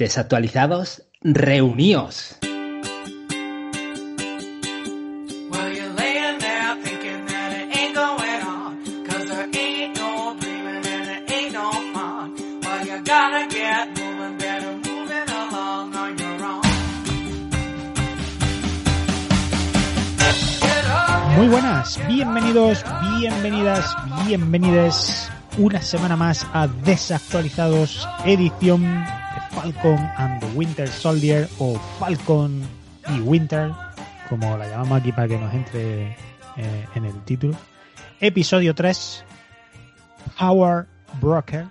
Desactualizados, reuníos. Muy buenas, bienvenidos, bienvenidas, bienvenides. Una semana más a Desactualizados, edición Falcon and the Winter Soldier o Falcon y Winter, como la llamamos aquí para que nos entre eh, en el título. Episodio 3, Power Broker,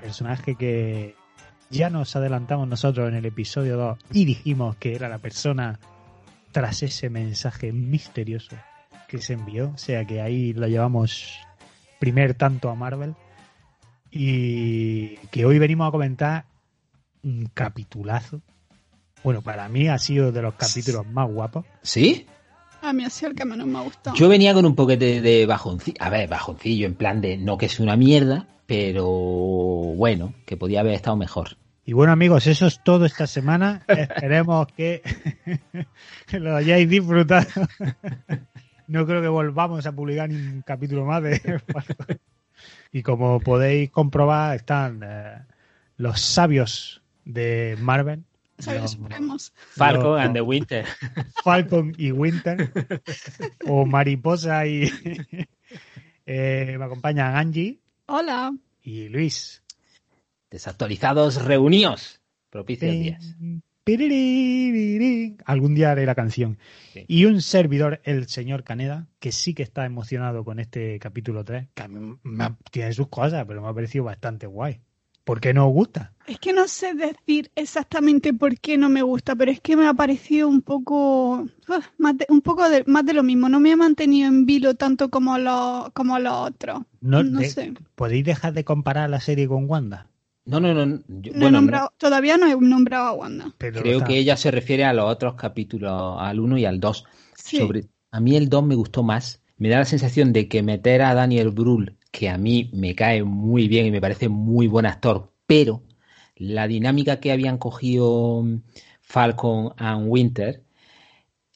personaje que ya nos adelantamos nosotros en el episodio 2 y dijimos que era la persona tras ese mensaje misterioso que se envió. O sea que ahí lo llevamos primer tanto a Marvel. Y que hoy venimos a comentar un capitulazo. Bueno, para mí ha sido de los capítulos más guapos. ¿Sí? A mí ha sido el que menos me ha gustado. Yo venía con un poquete de bajoncillo. A ver, bajoncillo, en plan de no que es una mierda, pero bueno, que podía haber estado mejor. Y bueno amigos, eso es todo esta semana. Esperemos que lo hayáis disfrutado. No creo que volvamos a publicar ni un capítulo más de Y como podéis comprobar, están eh, los sabios de Marvel. Sabios los- supremos. Falcon los- and the Winter. Falcon y Winter. o Mariposa y... eh, me acompañan Angie Hola. y Luis. Desactualizados, reuníos. Propicios días. Algún día haré la canción. Sí. Y un servidor, el señor Caneda, que sí que está emocionado con este capítulo 3, que a mí me ha- tiene sus cosas, pero me ha parecido bastante guay. ¿Por qué no os gusta? Es que no sé decir exactamente por qué no me gusta, pero es que me ha parecido un poco, más de, un poco de, más de lo mismo. No me ha mantenido en vilo tanto como los, como los otros. No, No de- sé. ¿Podéis dejar de comparar la serie con Wanda? No, no, no. yo- No he bueno, nombrado, todavía no he nombrado a Wanda. Pero creo está- que ella se refiere a los otros capítulos, al 1 y al 2. Sí. Sobre, a mí el 2 me gustó más. Me da la sensación de que meter a Daniel Brühl, que a mí me cae muy bien y me parece muy buen actor, pero la dinámica que habían cogido mm, Falcon and Winter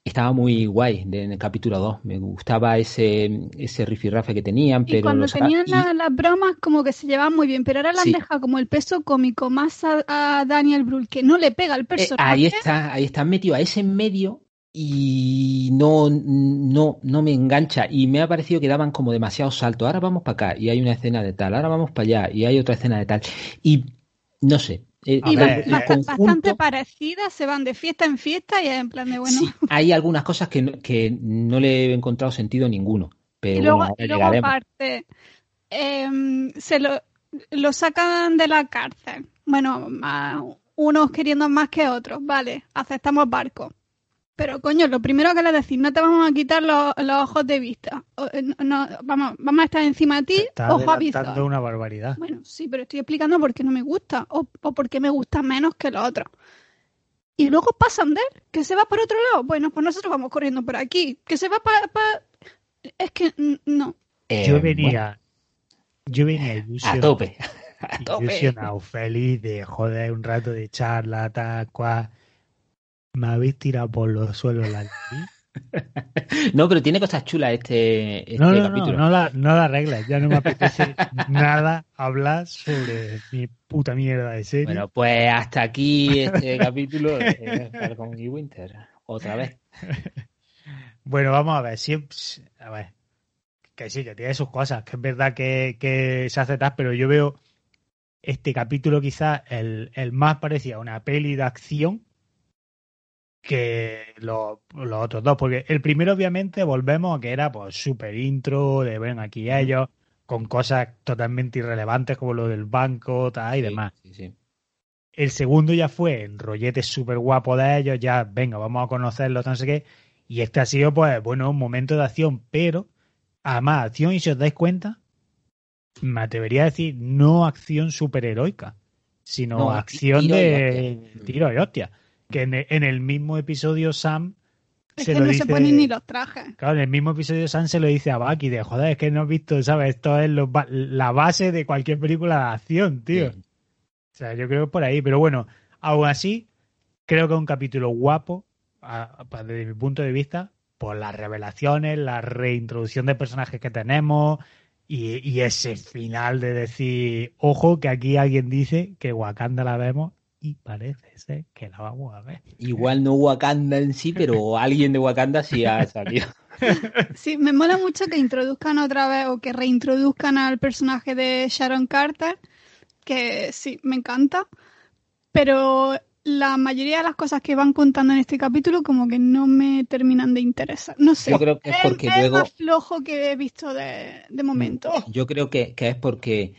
estaba muy guay de- en el capítulo 2. Me gustaba ese, ese rifirrafe que tenían, Y pero cuando tenían la- las bromas como que se llevaban muy bien, pero ahora han Sí. dejado como el peso cómico más a, a Daniel Brühl, que no le pega al Eh, personaje. ahí está, ahí está metido a ese en medio y no, no, no me engancha. Y me ha parecido que daban como demasiado salto. Ahora vamos para acá y hay una escena de tal, ahora vamos para allá y hay otra escena de tal. Y no sé. Eh, Y ver, conjunto- bastante parecidas, se van de fiesta en fiesta y es en plan de bueno. sí, hay algunas cosas que no, que no le he encontrado sentido ninguno. Pero y luego, bueno, ahora y luego llegaremos. aparte, em, se lo, lo sacan de la cárcel. Bueno, más- unos queriendo más que otros, vale, aceptamos barco. Pero coño, lo primero que le decís, no te vamos a quitar los, los ojos de vista. O, eh, no, no, vamos, vamos a estar encima de ti, está ojo avizor. una barbaridad. Bueno, sí, pero estoy explicando por qué no me gusta o, o por qué me gusta menos que los otros. Y luego pasan de él, que se va por otro lado. Bueno, pues nosotros vamos corriendo por aquí. Que se va para... Es que no. Eh, Yo bueno, venía, yo venía a ilusionado, tope. A tope. ilusionado, feliz de joder un rato de charla, tal, cual. Me habéis tirado por los suelos la. No, pero tiene cosas chulas este, este No, no, no, capítulo. no la, no la arregles. Ya no me apetece nada hablar sobre mi puta mierda de serie. Bueno, pues hasta aquí este capítulo de Falcon y Winter. Otra vez. Bueno, vamos a ver, siempre, a ver, que sí, que tiene sus cosas, que es verdad que, que se hace tal, pero yo veo este capítulo quizás el, el más parecido a una peli de acción que los, los otros dos, porque el primero obviamente volvemos a que era pues super intro, de ven aquí ellos, con cosas totalmente irrelevantes como lo del banco tal, y Sí, demás. sí, sí. El segundo ya fue en rollete súper guapo de ellos, ya, venga, vamos a conocerlos, no sé qué. Y este ha sido, pues, bueno, un momento de acción, pero, además, acción, y si os dais cuenta, me atrevería a decir, no acción superheroica, sino No, acción tiro de tiro y hostia. Que en el, en el mismo episodio Sam Es se que lo no dice... se ponen ni los trajes. Claro, en el mismo episodio Sam se lo dice a Bucky de joder, es que no has visto, ¿sabes? Esto es lo la base de cualquier película de acción, tío. Sí. O sea, yo creo que por ahí. Pero bueno, aún así, creo que es un capítulo guapo, a- a- desde mi punto de vista, por las revelaciones, la reintroducción de personajes que tenemos y, y ese final de decir, ojo, que aquí alguien dice que Wakanda la vemos y parece ser que la vamos a ver. Igual no Wakanda en sí, pero alguien de Wakanda sí ha salido. Sí, me mola mucho que introduzcan otra vez o que reintroduzcan al personaje de Sharon Carter, que sí, me encanta, pero la mayoría de las cosas que van contando en este capítulo como que no me terminan de interesar. No sé, Yo creo que es porque luego- más flojo que he visto de, de momento. Yo creo que, que es porque,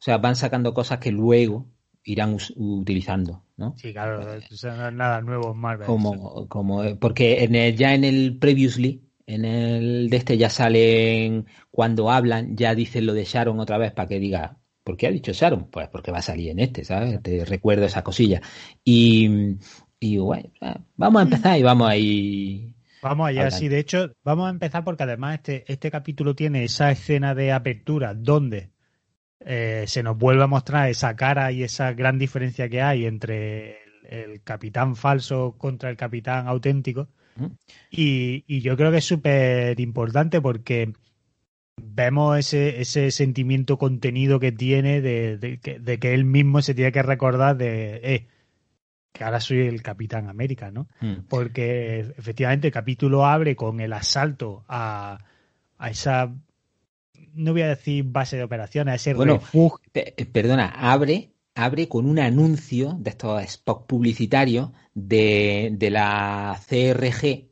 o sea, van sacando cosas que luego irán utilizando, ¿no? Sí, claro, no es nada nuevo en Marvel. Como, como, porque en el- ya en el previously, en el de este ya salen, cuando hablan, ya dicen lo de Sharon otra vez para que diga, ¿por qué ha dicho Sharon? Pues porque va a salir en este, ¿sabes? Te recuerdo esa cosilla. Y, y bueno, vamos a empezar y vamos a ir. Vamos allá, Hablando. sí. De hecho, vamos a empezar porque además este, este capítulo tiene esa escena de apertura donde eh, se nos vuelve a mostrar esa cara y esa gran diferencia que hay entre el, el capitán falso contra el capitán auténtico. Y, y yo creo que es súper importante porque vemos ese, ese sentimiento contenido que tiene de, de que, de que él mismo se tiene que recordar de, eh, que ahora soy el capitán América, ¿no? Mm. porque efectivamente el capítulo abre con el asalto a, a esa, no voy a decir base de operaciones, a ese Bueno, refugio. Eh, Perdona, abre, abre con un anuncio de estos spots publicitarios de, de la CRG,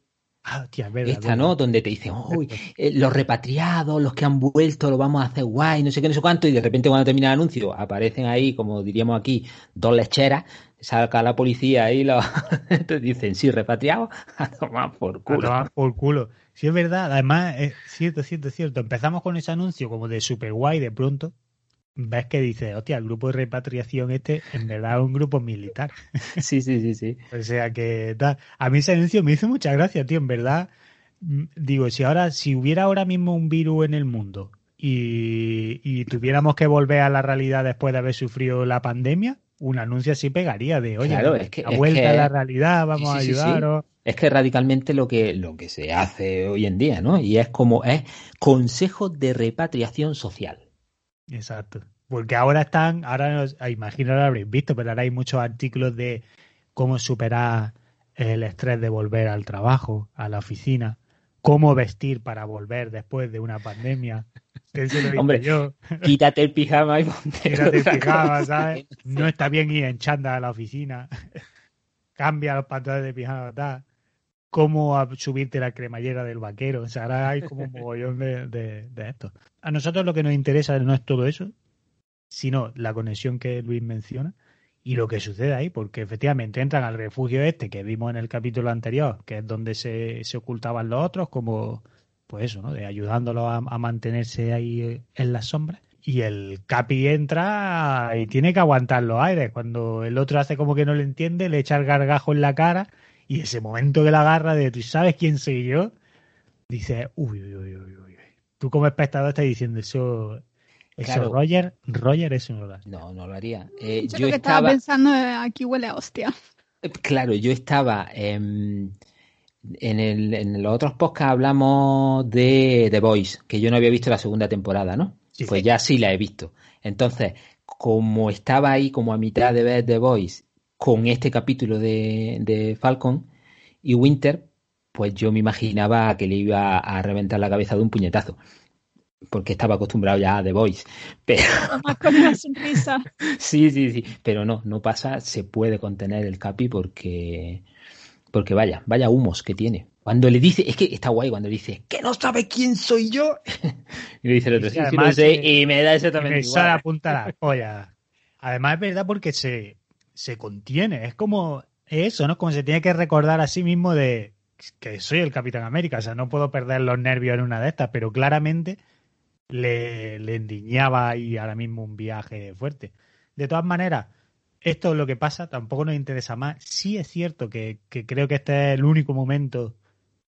Ah, tía, verdad, esta, verdad. ¿no? Donde te dicen, uy, eh, los repatriados, los que han vuelto, lo vamos a hacer guay, no sé qué, no sé cuánto, y de repente cuando termina el anuncio aparecen ahí, como diríamos aquí, dos lecheras, saca la policía y los te dicen, sí, repatriados, a tomar por A culo. tomar por culo. Sí, es verdad. Además, es cierto, cierto, cierto. Empezamos con ese anuncio como de super guay de pronto. Ves que dice, hostia, el grupo de repatriación este en verdad es un grupo militar. Sí, sí, sí, sí. O sea que tal. A mí ese anuncio me hizo mucha gracia, tío. En verdad, mm, digo, si ahora, si hubiera ahora mismo un virus en el mundo y, y tuviéramos que volver a la realidad después de haber sufrido la pandemia, un anuncio así pegaría de, oye, Claro, es que- la es vuelta que- a la realidad, vamos Sí, a sí, ayudaros. Es que radicalmente lo que, lo que se hace hoy en día, ¿no? Y es como, es consejo de repatriación social. Exacto. Porque ahora están, ahora ah, imagino lo habréis visto, pero ahora hay muchos artículos de cómo superar el estrés de volver al trabajo, a la oficina, cómo vestir para volver después de una pandemia. Hombre, yo. Quítate el pijama y ponte Tírate el pijama, cosa. ¿sabes? No está bien ir en chanda a la oficina. Cambia los pantalones de pijama, tal. Cómo subirte la cremallera del vaquero. O sea, ahora hay como un mogollón de, de, esto. A nosotros lo que nos interesa no es todo eso, sino la conexión que Luis menciona y lo que sucede ahí, porque efectivamente entran al refugio este que vimos en el capítulo anterior, que es donde se, se ocultaban los otros, como pues eso, ¿no? De ayudándolos a, a mantenerse ahí eh, en las sombras. Y el Capi entra y tiene que aguantar los aires. Cuando el otro hace como que no le entiende, le echa el gargajo en la cara y ese momento que la agarra de ¿tú sabes quién soy yo? Dice, uy, uy, uy, uy, uy. Tú como espectador estás diciendo eso, eso Claro. Roger, Roger eso no lo hace. No, no lo haría. Eh, Yo yo lo que estaba estaba, pensando es, aquí huele a hostia. claro, yo estaba em, en, el, en los otros podcasts hablamos de The Voice, que yo no había visto la segunda temporada, ¿no? Sí, pues sí. ya sí la he visto. Entonces, como estaba ahí como a mitad de ver The Voice con este capítulo de, de Falcon y Winter, pues yo me imaginaba que le iba a reventar la cabeza de un puñetazo. Porque estaba acostumbrado ya a The Voice. Pero Además con una sonrisa. sí, sí, sí. Pero no, no pasa, se puede contener el capi porque. Porque vaya, vaya humos que tiene. Cuando le dice, es que está guay cuando le dice, que no sabe quién soy yo. y le dice el otro, sí, sí, además lo sé, que- y me da Y exactamente me sale a igual. la polla. Además es verdad porque se se contiene. Es como eso, ¿no? Como se tiene que recordar a sí mismo de que soy el Capitán América. O sea, no puedo perder los nervios en una de estas, pero claramente le, le endiñaba y ahora mismo un viaje fuerte. De todas maneras, esto es lo que pasa, tampoco nos interesa más. Sí es cierto que, que creo que este es el único momento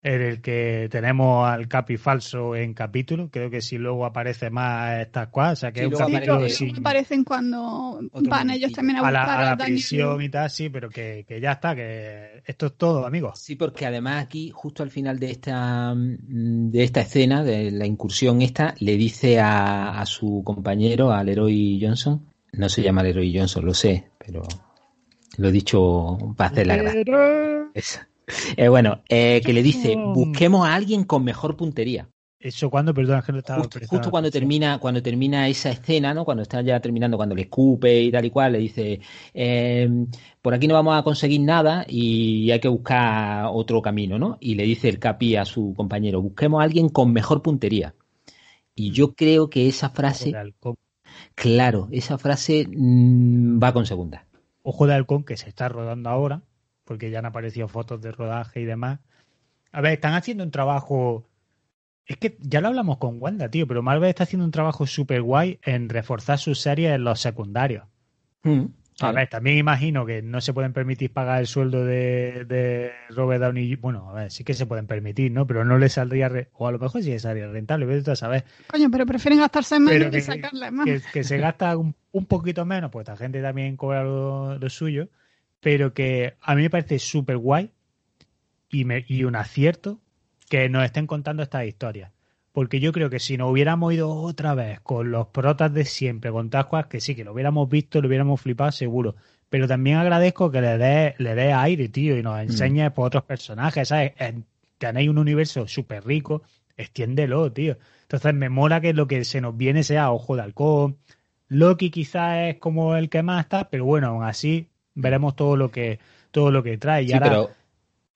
en el que tenemos al Capi falso en capítulo. Creo que si luego aparece más estas cosas, o sea que Sí, es un Sí, capítulo pero aparece- sin- aparecen cuando Otro van ellos también a a la, buscar a la a Daniel. prisión y tal, sí, pero que, que ya está, que esto es todo, amigos. Sí, porque además aquí, justo al final de esta, mm, de esta escena, de la incursión esta, le dice a, a su compañero, al Leroy Johnson, no se llama Leroy Johnson, lo sé, pero lo he dicho para hacer la gracia. Eh, bueno, eh, que le dice, busquemos a alguien con mejor puntería. Eso cuando, perdona, que no estaba Justo, cuando termina, cuando termina esa escena, ¿no? Cuando está ya terminando, cuando le escupe y tal y cual, le dice, eh, por aquí no vamos a conseguir nada y hay que buscar otro camino, ¿no? Y le dice el Capi a su compañero, busquemos a alguien con mejor puntería. Y yo creo que esa frase, claro, esa frase mm, va con segunda. Ojo de halcón que se está rodando ahora, porque ya han aparecido fotos de rodaje y demás. A ver, están haciendo un trabajo. Es que ya lo hablamos con Wanda, tío, pero Marvel está haciendo un trabajo súper guay en reforzar sus series en los secundarios. Mm, A ver, también imagino que no se pueden permitir pagar el sueldo de, de Robert Downey. Bueno, a ver, sí que se pueden permitir, ¿no? Pero no le saldría. re- O a lo mejor sí le saldría rentable, vete tú a saber. Coño, pero prefieren gastarse menos Pero y que- sacarle más. que, que se gasta un, un poquito menos, pues la gente también cobra lo, lo suyo, pero que a mí me parece súper guay y, me, y un acierto que nos estén contando estas historias. Porque yo creo que si nos hubiéramos ido otra vez con los protas de siempre, con Tascuas, que sí, que lo hubiéramos visto, lo hubiéramos flipado seguro. Pero también agradezco que le dé le dé aire, tío, y nos enseñes por otros personajes, ¿sabes? En- Tenéis un universo súper rico, extiéndelo, tío. Entonces me mola que lo que se nos viene sea Ojo de Halcón. Loki quizás es como el que más está, pero bueno, aún así veremos todo lo que todo lo que trae. Y Sí, ahora, pero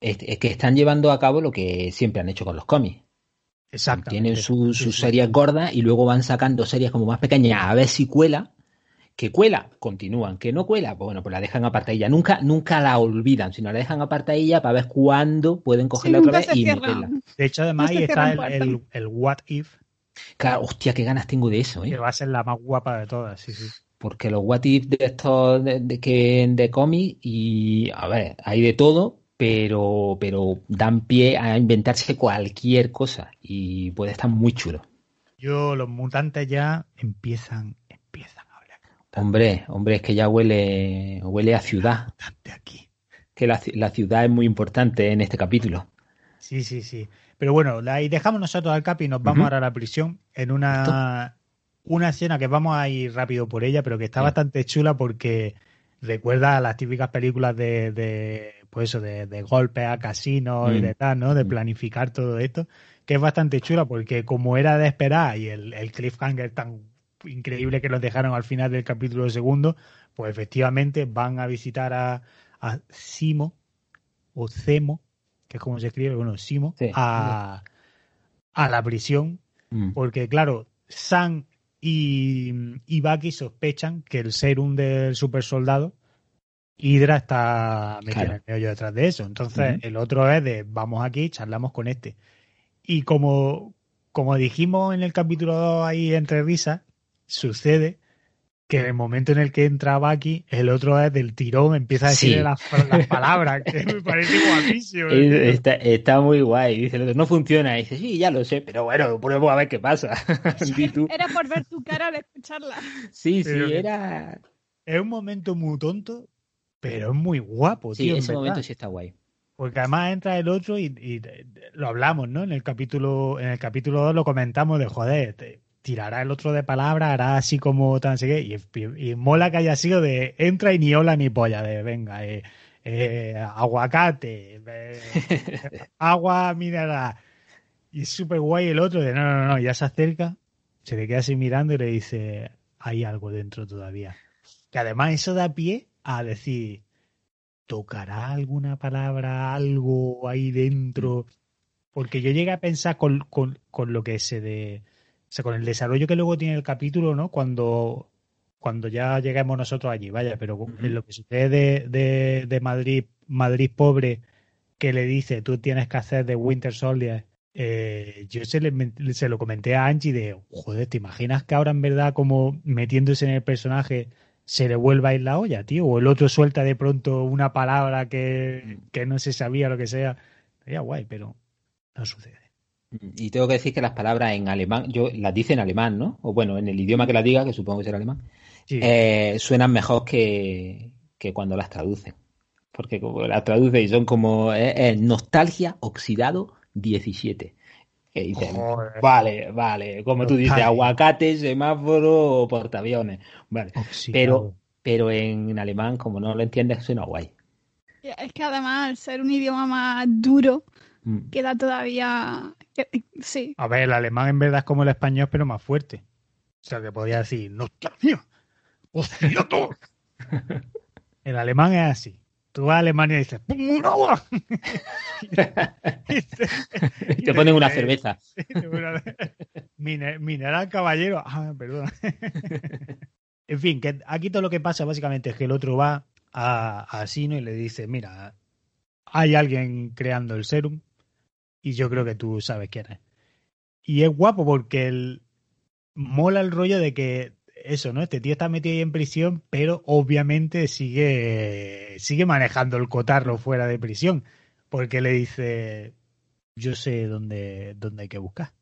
es, es que están llevando a cabo lo que siempre han hecho con los cómics. exactamente. Tienen su- sus sí. series gordas y luego van sacando series como más pequeñas a ver si cuela. Que cuela, continúan. Que no cuela, pues bueno, pues la dejan apartadilla. Nunca, nunca la olvidan, sino la dejan apartadilla para ver cuándo pueden Sí, cogerla otra vez y meterla. De hecho, además No se ahí está el, el, What If, Claro, hostia, qué ganas tengo de eso, que ¿eh? va a ser la más guapa de todas. Sí, sí. Porque los what if de estos de, de que de cómic y a ver, hay de todo, pero pero dan pie a inventarse cualquier cosa y puede estar muy chulo. Yo, los mutantes ya empiezan, empiezan a hablar. Hombre, hombre, es que ya huele huele a ciudad, aquí. que la, la ciudad es muy importante en este capítulo. Sí, sí, sí. Pero bueno, y dejamos nosotros al Capi y nos vamos ahora a la prisión en una, una escena que vamos a ir rápido por ella, pero que está Sí. bastante chula porque recuerda a las típicas películas de, de pues eso, de, de golpes a casinos y Mm. de tal, ¿no? De Mm. planificar todo esto, que es bastante chula porque como era de esperar y el, el cliffhanger tan increíble que nos dejaron al final del capítulo segundo, pues efectivamente van a visitar a, a Simo o Cemo, que es como se escribe, bueno, Simo, Sí. a, a la prisión, Mm. porque claro, Sam y, y Bucky sospechan que el serum del super soldado Hydra está metida Claro. en el meollo detrás de eso. Entonces, el otro es de vamos aquí, charlamos con este. Y como, como dijimos en el capítulo 2 ahí entre risas, sucede que en el momento en el que entra Bucky, el otro es del tirón, empieza a decirle Sí. las, las palabras, que me parece guapísimo. Es- Está, está muy guay. Dice, el otro, no funciona. Y dice, sí, ya lo sé, pero bueno, pruebo a ver qué pasa. Tú. Era por ver tu cara al escucharla. Sí, sí, Pero era. Es un momento muy tonto, pero es muy guapo, Sí, tío. ese momento sí está guay. Porque además entra el otro y, y lo hablamos, ¿no? En el capítulo, en el capítulo 2 lo comentamos de joder, te- tirará el otro de palabra, hará así como tan sé qué, y, y mola que haya sido de entra y ni hola ni polla, de venga, eh, eh, aguacate, eh, agua mineral. Y es súper guay el otro de no, no, no, ya se acerca, se le queda así mirando y le dice, hay algo dentro todavía. Que además eso da pie a decir, ¿tocará alguna palabra, algo ahí dentro? Porque yo llegué a pensar con, con, con lo que se de. Sea, con el desarrollo que luego tiene el capítulo, ¿no? Cuando, cuando ya lleguemos nosotros allí, vaya, pero lo que sucede de, de, de Madrid, Madrid pobre, que le dice tú tienes que hacer de Winter Soldier, eh, yo se, le, se lo comenté a Angie de, joder, ¿te imaginas que ahora en verdad como metiéndose en el personaje se le vuelva a ir la olla, tío? O el otro suelta de pronto una palabra que, que no se sabía, lo que sea. Sería guay, pero no sucede. Y tengo que decir que las palabras en alemán, yo las dice en alemán, ¿no? O bueno, en el idioma que las diga, que supongo que será alemán, Sí. eh, suenan mejor que, que cuando las traducen. Porque como las traduce y son como eh, eh, nostalgia oxidado 17. Que dicen, Joder. vale, vale, como tú dices, aguacate, semáforo o portaaviones. Vale. Oxidado. Pero, pero en alemán, como no lo entiendes, suena guay. Es que además, al ser un idioma más duro, Mm. queda todavía. Sí. A ver, el alemán en verdad es como el español, pero más fuerte. O sea, que podría decir, nostalgia, oxidado. el alemán es así. Tú vas a Alemania y dices, ¡pum, un agua! Y te ponen una cerveza. Mine- Mineral caballero. Ah, perdón. en fin, que aquí todo lo que pasa básicamente es que el otro va a, a Sino y le dice, mira, hay alguien creando el serum y yo creo que tú sabes quién es. Y es guapo porque el, mola el rollo de que eso, ¿no? Este tío está metido ahí en prisión, pero obviamente sigue, sigue manejando el cotarro fuera de prisión. Porque le dice, yo sé dónde, dónde hay que buscar.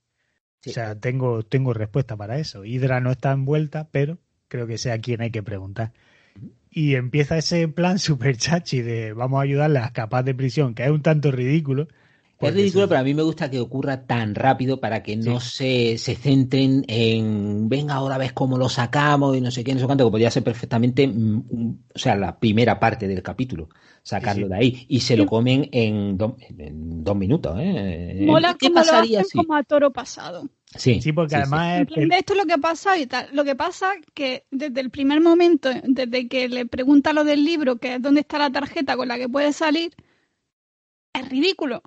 Sí. O sea, tengo, tengo respuesta para eso. Hydra no está envuelta, pero creo que sea quien hay que preguntar. Y empieza ese plan super chachi de vamos a ayudarle a escapar de prisión, que es un tanto ridículo. Es ridículo, pero a mí me gusta que ocurra tan rápido para que no se, se centren en, venga, ahora ves cómo lo sacamos y no sé qué, no sé cuánto, que podría ser perfectamente, mm, un- o sea, la primera parte del capítulo, sacarlo Sí, sí. de ahí. Y se lo comen en, do- en dos minutos, ¿eh? Mola ¿Qué como lo pasaría hacen si? como a toro pasado. Sí, Sí, porque además es el- esto es lo que ha pasado y tal. Lo que pasa que desde el primer momento, desde que le pregunta lo del libro, que es dónde está la tarjeta con la que puede salir, es ridículo.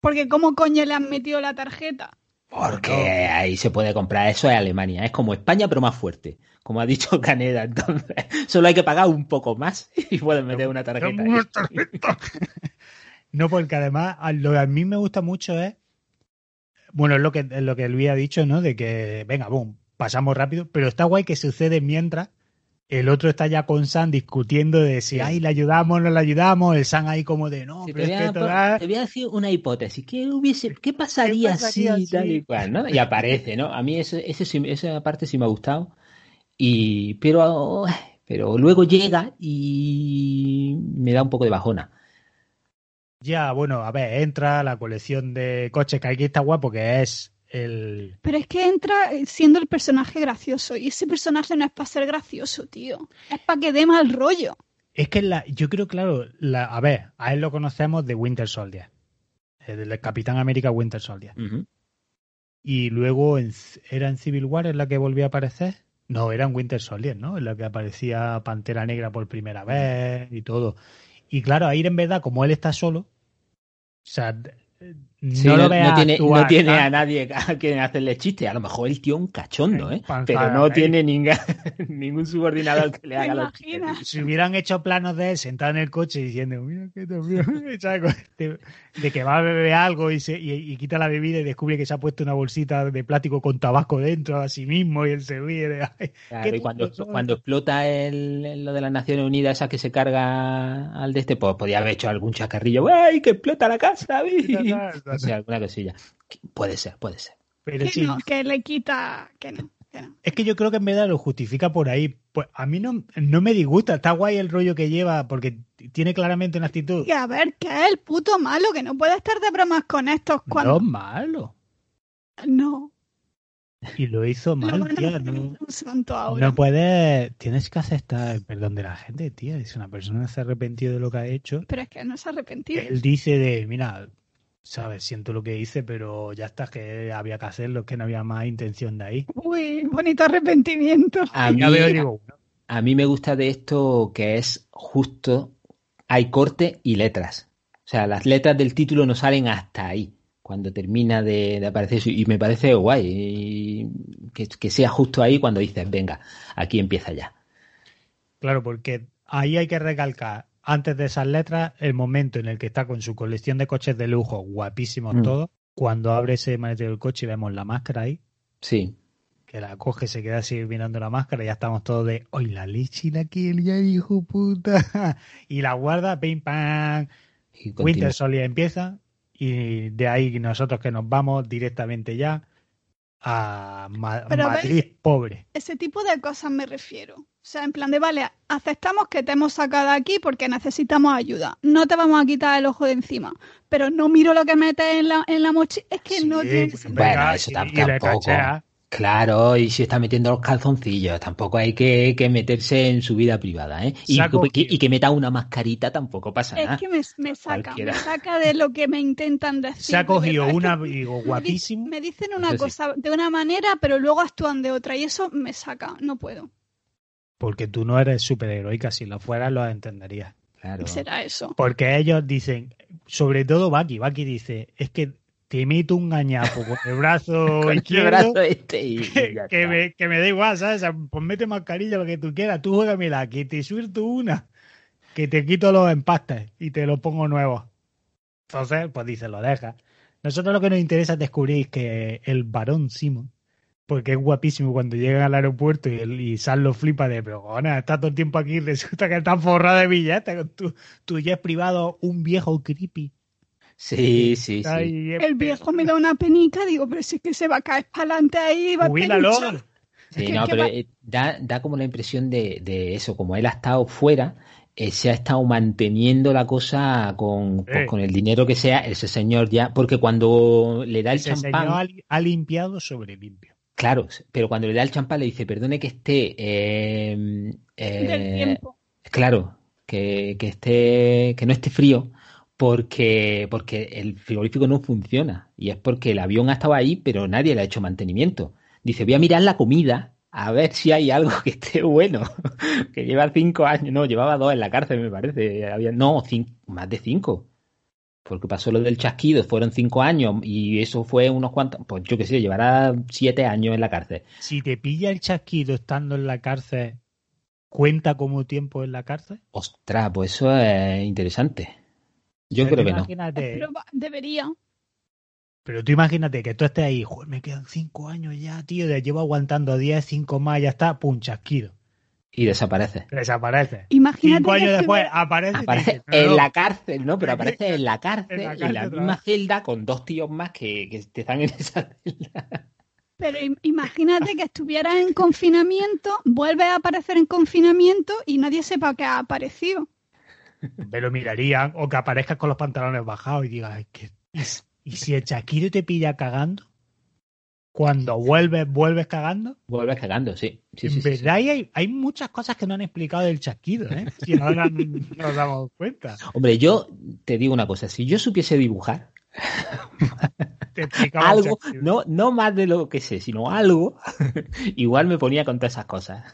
Porque ¿cómo coño le han metido la tarjeta? Porque ahí se puede comprar, eso es Alemania, es como España, pero más fuerte, como ha dicho Caneda, entonces solo hay que pagar un poco más y pueden meter una tarjeta. ahí. Una tarjeta. no, porque además a lo que a mí me gusta mucho es, bueno, es lo que, es lo que Luis ha dicho, ¿no? De que, venga, boom, pasamos rápido, pero está guay que sucede mientras el otro está ya con Sam discutiendo de si, Sí. ay, le ayudamos, no le ayudamos, el Sam ahí como de, no, Sí, pero te, es voy que a, te voy a decir una hipótesis. ¿Qué, hubiese, qué pasaría, pasaría si si? tal y cual? ¿no? Y aparece, ¿no? A mí ese, ese esa parte sí me ha gustado. Y, pero, pero luego llega y me da un poco de bajona. Ya, bueno, a ver, entra la colección de coches que aquí está guapo, que es el... Pero es que entra siendo el personaje gracioso y ese personaje no es para ser gracioso, tío. Es para que dé mal rollo. Es que la, yo creo, claro, la, a ver, a él lo conocemos de Winter Soldier, eh, del Capitán América Winter Soldier. Y luego, en, ¿era en Civil War en la que volvió a aparecer? No, era en Winter Soldier, ¿no? En la que aparecía Pantera Negra por primera vez y todo. Y claro, ahí en verdad, como él está solo, o sea, no Sí, lo no, ve no tiene, actuar no tiene tan- a nadie a quien hacerle chiste. A lo mejor el tío es un cachondo, ¿eh? Panzada, Pero no ahí. tiene ninga- ningún subordinado que le ¿Te haga los chistes. Si hubieran hecho planos de él sentado en el coche diciendo, mira ¿sabes? de, de que va a beber algo y, se, y, y quita la bebida y descubre que se ha puesto una bolsita de plástico con tabaco dentro a sí mismo y él se ríe de, "Ay, Claro, qué y cuando, tonto soy". cuando explota el, el- lo de las Naciones Unidas, esa que se carga al de este, pues podía haber hecho algún chacarrillo. ¡Ay, que explota la casa! ¡vi! Alguna cosilla. Puede ser, puede ser. Pero Que sí, no, que le quita. Que no, no. es que yo creo que en verdad lo justifica por ahí. Pues a mí no, no me disgusta, está guay el rollo que lleva porque tiene claramente una actitud. Y a ver, que es el puto malo, que no puede estar de bromas con estos No cuando. malo. No. Y lo hizo mal, a tía. No, un santo ahora. no puedes. Tienes que aceptar el perdón de la gente, tía. Si una persona se ha arrepentido de lo que ha hecho, Pero es que no se ha arrepentido. él dice de, mira, sabes, siento lo que hice, pero ya está, que había que hacerlo, que no había más intención de ahí. Uy, bonito arrepentimiento. A mí, a mí me gusta de esto que es justo, hay corte y letras. O sea, las letras del título no salen hasta ahí, cuando termina de, de aparecer eso. Y me parece guay que sea justo ahí cuando dices, venga, aquí empieza ya. Claro, porque ahí hay que recalcar, antes de esas letras, el momento en el que está con su colección de coches de lujo, guapísimos Mm. todos, cuando abre ese maletero del coche y vemos la máscara ahí, Sí. que la coge, se queda así mirando la máscara, y ya estamos todos de, ¡ay, la leche y la que ya hijo puta! Y la guarda, pim pam, Y. Winter Soldier empieza, y de ahí nosotros que nos vamos directamente ya a Ma- Pero Madrid pobre. Ese tipo de cosas me refiero. O sea, en plan de, vale, aceptamos que te hemos sacado aquí porque necesitamos ayuda. No te vamos a quitar el ojo de encima. Pero no miro lo que metes en la, en la mochila. Es que no Sí, tiene pues, sentido. Bueno, eso y- tampoco. cachea. Claro, y si está metiendo los calzoncillos, tampoco hay que, que meterse en su vida privada, ¿eh? Y, que, y que meta una mascarita tampoco pasa nada. Es que me, me saca, Cualquiera. me saca de lo que me intentan decir. Se ha cogido una, digo, guapísimo. Me dicen una Eso sí. cosa de una manera, pero luego actúan de otra. Y eso me saca. No puedo. Porque tú no eres superheroica, si lo fueras lo entenderías. Claro. Será eso. Porque ellos dicen, sobre todo Baki, Baki dice, es que te meto un gañapo con el brazo Con el izquierdo brazo este y, que, me, que me da igual, ¿sabes? Pues mete mascarilla lo que tú quieras, tú juégamela, que te suelto una, que te quito los empastes y te los pongo nuevos. Entonces, pues dice, lo deja. Nosotros lo que nos interesa es descubrir que el varón Simon, porque es guapísimo cuando llegan al aeropuerto y, el, y Sam lo flipa de, pero cojones, está todo el tiempo aquí y resulta que está forrado de billetes con tu, tu jet privado, un viejo creepy. Sí, sí, sí. Ahí, El viejo me da una penica. Digo, pero si es que se va a caer para adelante ahí. Va a. Sí, que- no, pero eh, da, da como la impresión de, de eso, como él ha estado fuera, eh, se ha estado manteniendo la cosa con, pues, Eh. con el dinero que sea, ese señor ya, porque cuando le da el Ese champán, señor ha, li- ha limpiado sobre limpio. claro, pero cuando le da el champán le dice, perdone que esté, eh, eh, Del tiempo. claro, que, que esté, que no esté frío, porque, porque el frigorífico no funciona, y es porque el avión ha estado ahí, pero nadie le ha hecho mantenimiento. Dice, voy a mirar la comida a ver si hay algo que esté bueno. que lleva cinco años, no, llevaba dos en la cárcel, me parece. Había, no, cin- más de cinco. Porque pasó lo del chasquido, fueron cinco años y eso fue unos cuantos, pues yo qué sé, llevará siete años en la cárcel. Si te pilla el chasquido estando en la cárcel, ¿cuenta como tiempo en la cárcel? Ostras, pues eso es interesante. Yo creo que no. imagínate- Pero debería. Pero tú imagínate que tú estés ahí, joder, me quedan cinco años ya, tío, de llevo aguantando 10, 5 más, ya está, pum, chasquido. Y desaparece. Desaparece. Imagínate Cinco años después estuviera- aparece, te Aparece dice, en no, la cárcel, ¿no? Pero aparece en la cárcel, en la en misma celda con dos tíos más que, que están en esa celda. Pero im- imagínate que estuvieras en confinamiento, vuelves a aparecer en confinamiento y nadie sepa que ha aparecido. Me lo mirarían, o que aparezcas con los pantalones bajados y digas, "Es que, ¿y, si- el chasquido te pilla cagando? Cuando vuelves, vuelves cagando. Vuelves cagando, sí. Sí, en sí, sí, sí. verdad hay, hay muchas cosas que no han explicado del chasquido, ¿eh? Si ahora no nos damos cuenta. Hombre, yo te digo una cosa, si yo supiese dibujar algo, no, no más de lo que sé, sino algo, igual me ponía con todas esas cosas.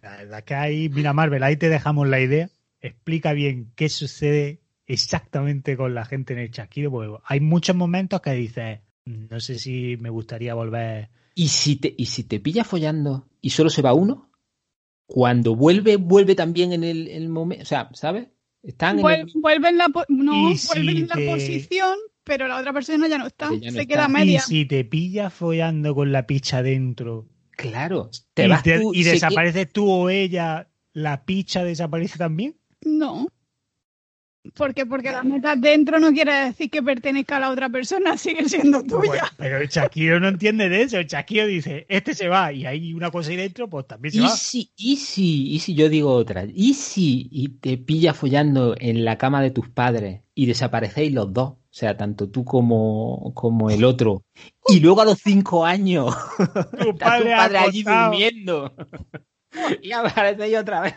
La verdad que ahí, mira Marvel, ahí te dejamos la idea. Explica bien qué sucede exactamente con la gente en el chasquido, porque hay muchos momentos que dices, no sé si me gustaría volver. Y si te, y si te pilla follando y solo se va uno, cuando vuelve, vuelve también en el, el momento, o sea, ¿sabes? Están en Vuel- el- vuelve en la, po- no, Y si vuelve en la te- posición, pero la otra persona ya no está. Sí, ya no se está. queda Y media. si te pillas follando con la picha dentro Claro, te y, vas te- tú, y se desaparece tú o ella, ¿la picha desaparece también? No. Porque porque la metas dentro no quiere decir que pertenezca a la otra persona, sigue siendo tuya. Pues, pero el chasquido no entiende de eso. El chasquido dice, este se va y hay una cosa ahí dentro, pues también se Y va. si, y si, y si yo digo otra, y si y te pilla follando en la cama de tus padres y desaparecéis los dos, o sea, tanto tú como, como el otro, y luego a los cinco años Tu está tu padre, padre allí durmiendo y aparecéis otra vez.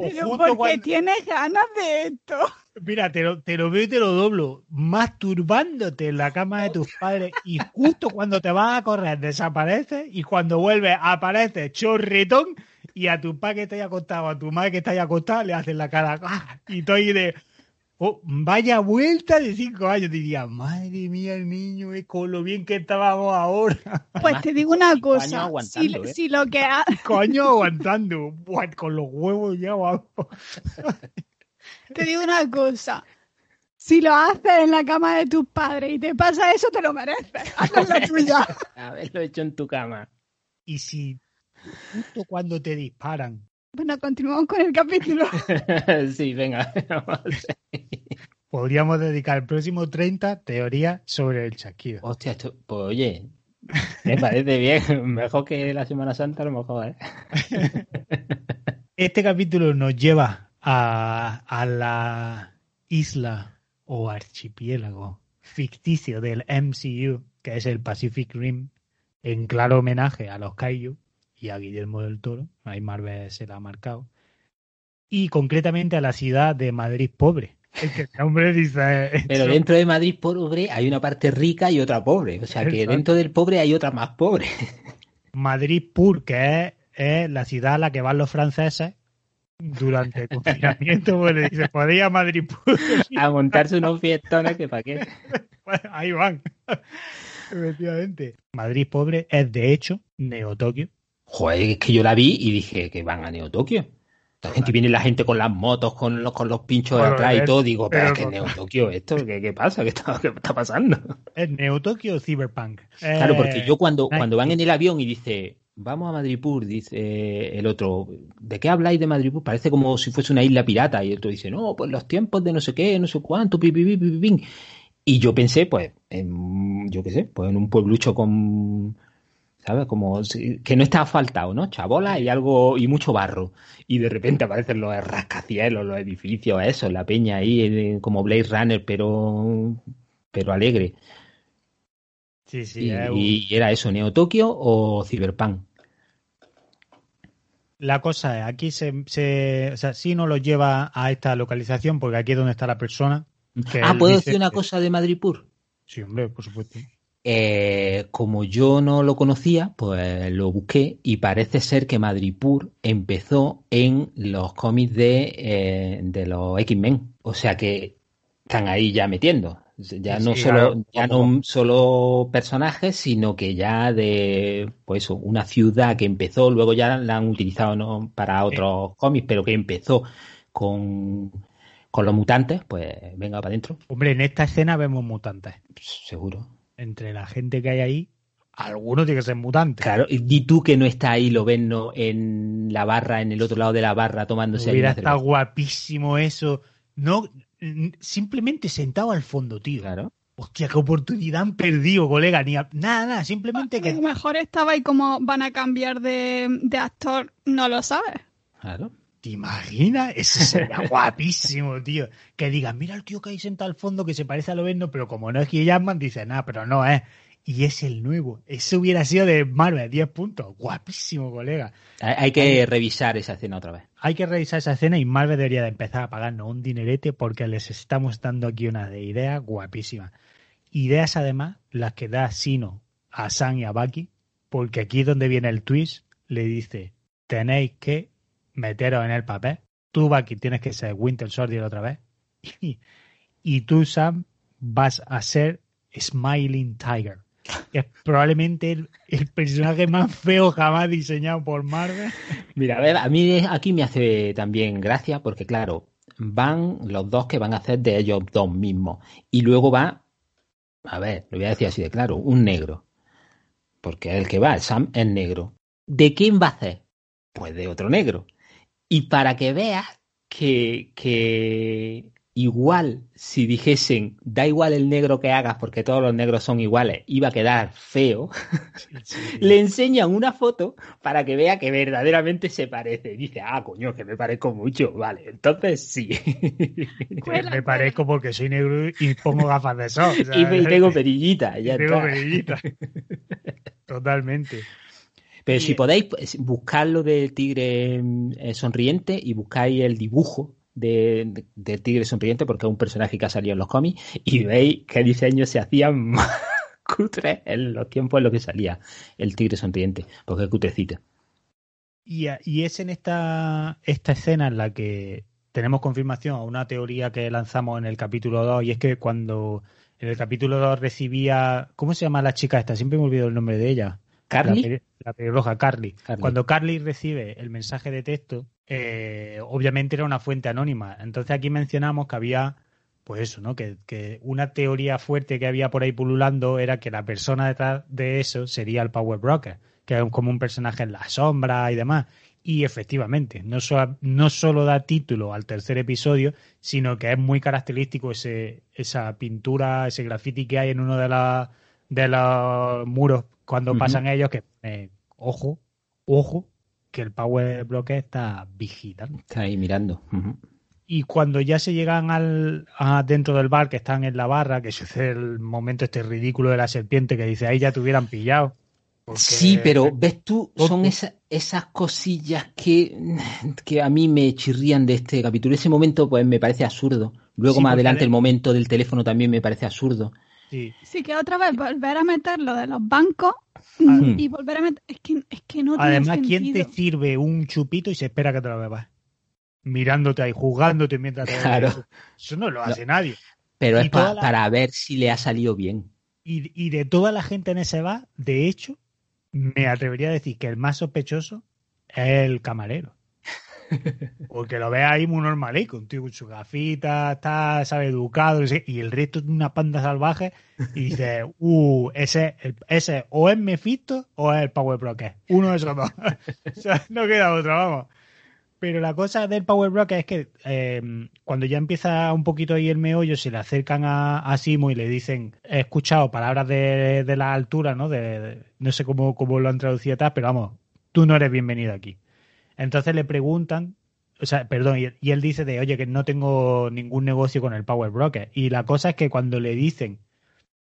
Pero porque cuando- tienes ganas de esto. Mira, te lo, te lo veo y te lo doblo, masturbándote en la cama de tus padres y justo cuando te vas a correr desapareces y cuando vuelves aparece chorretón y a tu padre que está ahí acostado, a tu madre que está ahí acostada le haces la cara ¡ah! y estoy de Oh, vaya vuelta de cinco años. Diría, madre mía, el niño, eh, con lo bien que estábamos ahora. Pues te digo una cosa. Si, ¿eh? si lo que ha- Coño, aguantando. Buah, con los huevos ya, vamos. te digo una cosa. Si lo haces en la cama de tus padres y te pasa eso, te lo mereces. Hazlo la tuya. Haberlo hecho en tu cama. Y si justo cuando te disparan, Bueno, continuamos con el capítulo. sí, venga. podríamos dedicar el próximo 30 teorías sobre el chasquido. Hostia, esto, pues oye, me parece bien. Mejor que la Semana Santa, a lo mejor, ¿eh? Este capítulo nos lleva a, a la isla o archipiélago ficticio del MCU, que es el Pacific Rim, en claro homenaje a los Kaiju y a Guillermo del Toro. Ahí Marvel se la ha marcado. Y concretamente a la ciudad de Madrid pobre. Es que el nombre dice. Pero dentro de Madrid pobre hay una parte rica y otra pobre. O sea que Exacto. dentro del pobre hay otra más pobre. Madrid Pur, que es, es la ciudad a la que van los franceses durante el confinamiento, pues le dice, podéis ir a Madrid Pur. A montarse unos fiestones que para qué. Pues ahí van. Efectivamente. Madrid pobre es de hecho Neo Tokio. Joder, es que yo la vi y dije que van a Neo Tokio. La gente viene la gente con las motos, con los, con los pinchos Bueno, atrás y todo. Digo, pero, pero es que Neo Tokio, ¿esto qué, qué pasa? ¿Qué está, qué está pasando? ¿Es Neo Tokio o Cyberpunk? Claro, porque yo cuando, Night cuando van en el avión y dice, vamos a Madripur, dice el otro, ¿de qué habláis de Madripur? Parece como si fuese una isla pirata. Y el otro dice, no, pues los tiempos de no sé qué, no sé cuánto, pi, pi, pi, pi, pi, pin". Y yo pensé, pues, en, yo qué sé, pues en un pueblucho con, ¿sabes? Como si- que no está asfaltado, ¿no? Chabola y algo, y mucho barro. Y de repente aparecen los rascacielos, los edificios, eso, la peña ahí, como Blade Runner, pero, pero alegre. Sí, sí, Y, es un- y era eso, Neo Tokio o Cyberpunk. La cosa es, aquí se, se, o sea, sí nos lo lleva a esta localización, porque aquí es donde está la persona. que Ah, ¿puedo decir una que- cosa de Madripur? Sí, hombre, por supuesto. Eh, como yo no lo conocía, pues lo busqué y parece ser que Madripur empezó en los cómics de, eh, de los X-Men. O sea que están ahí ya metiendo. Ya no sí, solo, ya no solo personajes, sino que ya de pues eso, una ciudad que empezó, luego ya la han utilizado ¿no? para otros cómics, pero que empezó con, con los mutantes, pues venga para adentro, Hombre, en esta escena vemos mutantes. seguro. Entre la gente que hay ahí, algunos tienen que ser mutantes. Claro, y di tú que no está ahí Loveno en la barra, en el otro lado de la barra, tomándose Hubiera estado cerveza. guapísimo eso. No, simplemente sentado al fondo, tío. Claro. Hostia, qué oportunidad han perdido, colega. Ni a- nada, nada, simplemente A que lo mejor estaba ahí como van a cambiar de, de actor, no lo sabes. Claro. ¿Te imaginas? Eso sería guapísimo, tío. Que digan, mira el tío que hay sentado al fondo que se parece a Loveno, pero como no es Hugh Jackman, dice, nada, pero no es. Y es el nuevo. Eso hubiera sido de Marvel, 10 puntos. Guapísimo, colega. Hay, hay que revisar esa escena otra vez. Hay que revisar esa escena y Marvel debería de empezar a pagarnos un dinerete porque les estamos dando aquí una de ideas guapísimas. Ideas, además, las que da Sino a Sam y a Bucky, porque aquí es donde viene el twist, le dice, tenéis que meteros en el papel. Tú, Bucky, tienes que ser Winter Soldier otra vez. Y, tú, Sam, vas a ser Smiling Tiger. que Es probablemente el, personaje más feo jamás diseñado por Marvel. Mira, a ver, a mí aquí me hace también gracia porque, claro, van los dos que van a hacer de ellos dos mismos. Y luego va, a ver, lo voy a decir así de claro, un negro. Porque el que va, Sam, es negro. ¿De quién va a hacer? Pues de otro negro. Y para que veas que, que igual si dijesen, da igual el negro que hagas porque todos los negros son iguales, iba a quedar feo, le enseñan una foto para que vea que verdaderamente se parece. Dice, ah, coño, que me parezco mucho. Vale, entonces sí. Cuela, me parezco porque soy negro y pongo gafas de sol. y, y tengo perillita, y ya tengo está. perillita. Totalmente. Pero si podéis, pues, buscad lo del tigre eh, sonriente y buscáis el dibujo de, tigre sonriente, porque es un personaje que ha salido en los cómics, y veis qué diseños se hacían más cutres en los tiempos en los que salía el tigre sonriente, porque es cutrecito. Y, es en esta, esta escena en la que tenemos confirmación a una teoría que lanzamos en el capítulo 2 y es que cuando en el capítulo 2 recibía... ¿Cómo se llama la chica esta? Siempre me olvido el nombre de ella. ¿Carly? La, peli- la pelirroja, Carly. Carly. Cuando Carly recibe el mensaje de texto, eh, obviamente era una fuente anónima. Entonces aquí mencionamos que había, pues eso, ¿no? Que, que una teoría fuerte que había por ahí pululando era que la persona detrás de eso sería el Power Broker, que es como un personaje en la sombra y demás. Y efectivamente, no, so- no solo da título al tercer episodio, sino que es muy característico ese, esa pintura, ese graffiti que hay en uno de, la- de los muros cuando pasan ellos, que eh, ojo, ojo, que el Power Broker está vigilando. Está ahí mirando. Y cuando ya se llegan al a dentro del bar, que están en la barra, que sucede el momento este ridículo de la serpiente que dice, ahí ya te hubieran pillado. Porque- Sí, pero ves tú, son Ojo. esas, cosillas que, que a mí me chirrían de este capítulo. Ese momento, pues me parece absurdo. Luego, Sí, más adelante, de- el momento del teléfono también me parece absurdo. Sí, Sí, que otra vez volver a meter lo de los bancos Ah. y volver a meter. Es que, es que no tiene Además, ¿quién te sirve un chupito y se espera que te lo bebas? Mirándote ahí, jugándote mientras te Claro. eso. Eso no lo hace nadie. Pero Y es pa- toda la- para ver si le ha salido bien. Y, y de toda la gente en ese bar, de hecho, me atrevería a decir que el más sospechoso es el camarero. Porque lo ves ahí muy normalico, un tío con su gafita, está, sabe, educado, y el resto es una panda salvaje, y dices, uh, ese, ese o es Mephisto o es el Power Broker. Uno de esos dos. o sea, no queda otro, vamos. Pero la cosa del Power Broker es que eh, cuando ya empieza un poquito ahí el meollo, se le acercan a, a Simo y le dicen, he escuchado palabras de, de la altura, ¿no? De, de- no sé cómo, cómo lo han traducido y tal, pero vamos, tú no eres bienvenido aquí. Entonces le preguntan, o sea, perdón, y, y él dice de, oye, que no tengo ningún negocio con el Power Broker. Y la cosa es que cuando le dicen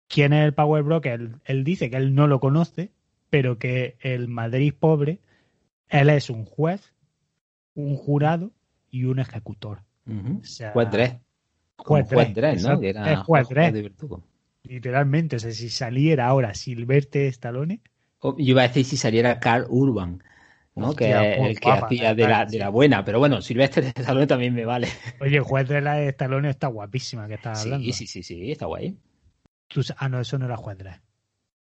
quién es el Power Broker, él, él dice que él no lo conoce, pero que el Madrid pobre, él es un juez, un jurado y un ejecutor. Ujú. O sea, Juez Dredd. Como juez Juez Dredd, Dredd, ¿no? exacto. Que era Es juez juez Dredd. de Verdugo. Literalmente, o sea, si saliera ahora Silvestre Stallone, O- Yo iba a decir si saliera Carl Urban, ¿no? Hostia, que es muy el que guapa, hacía de la, de sí. la buena. Pero bueno, Silvestre de Stallone también me vale. oye, el juez de la Stallone está guapísima que estás hablando. Sí, sí, sí, sí, está guay. Tú ah, no, eso no era juez.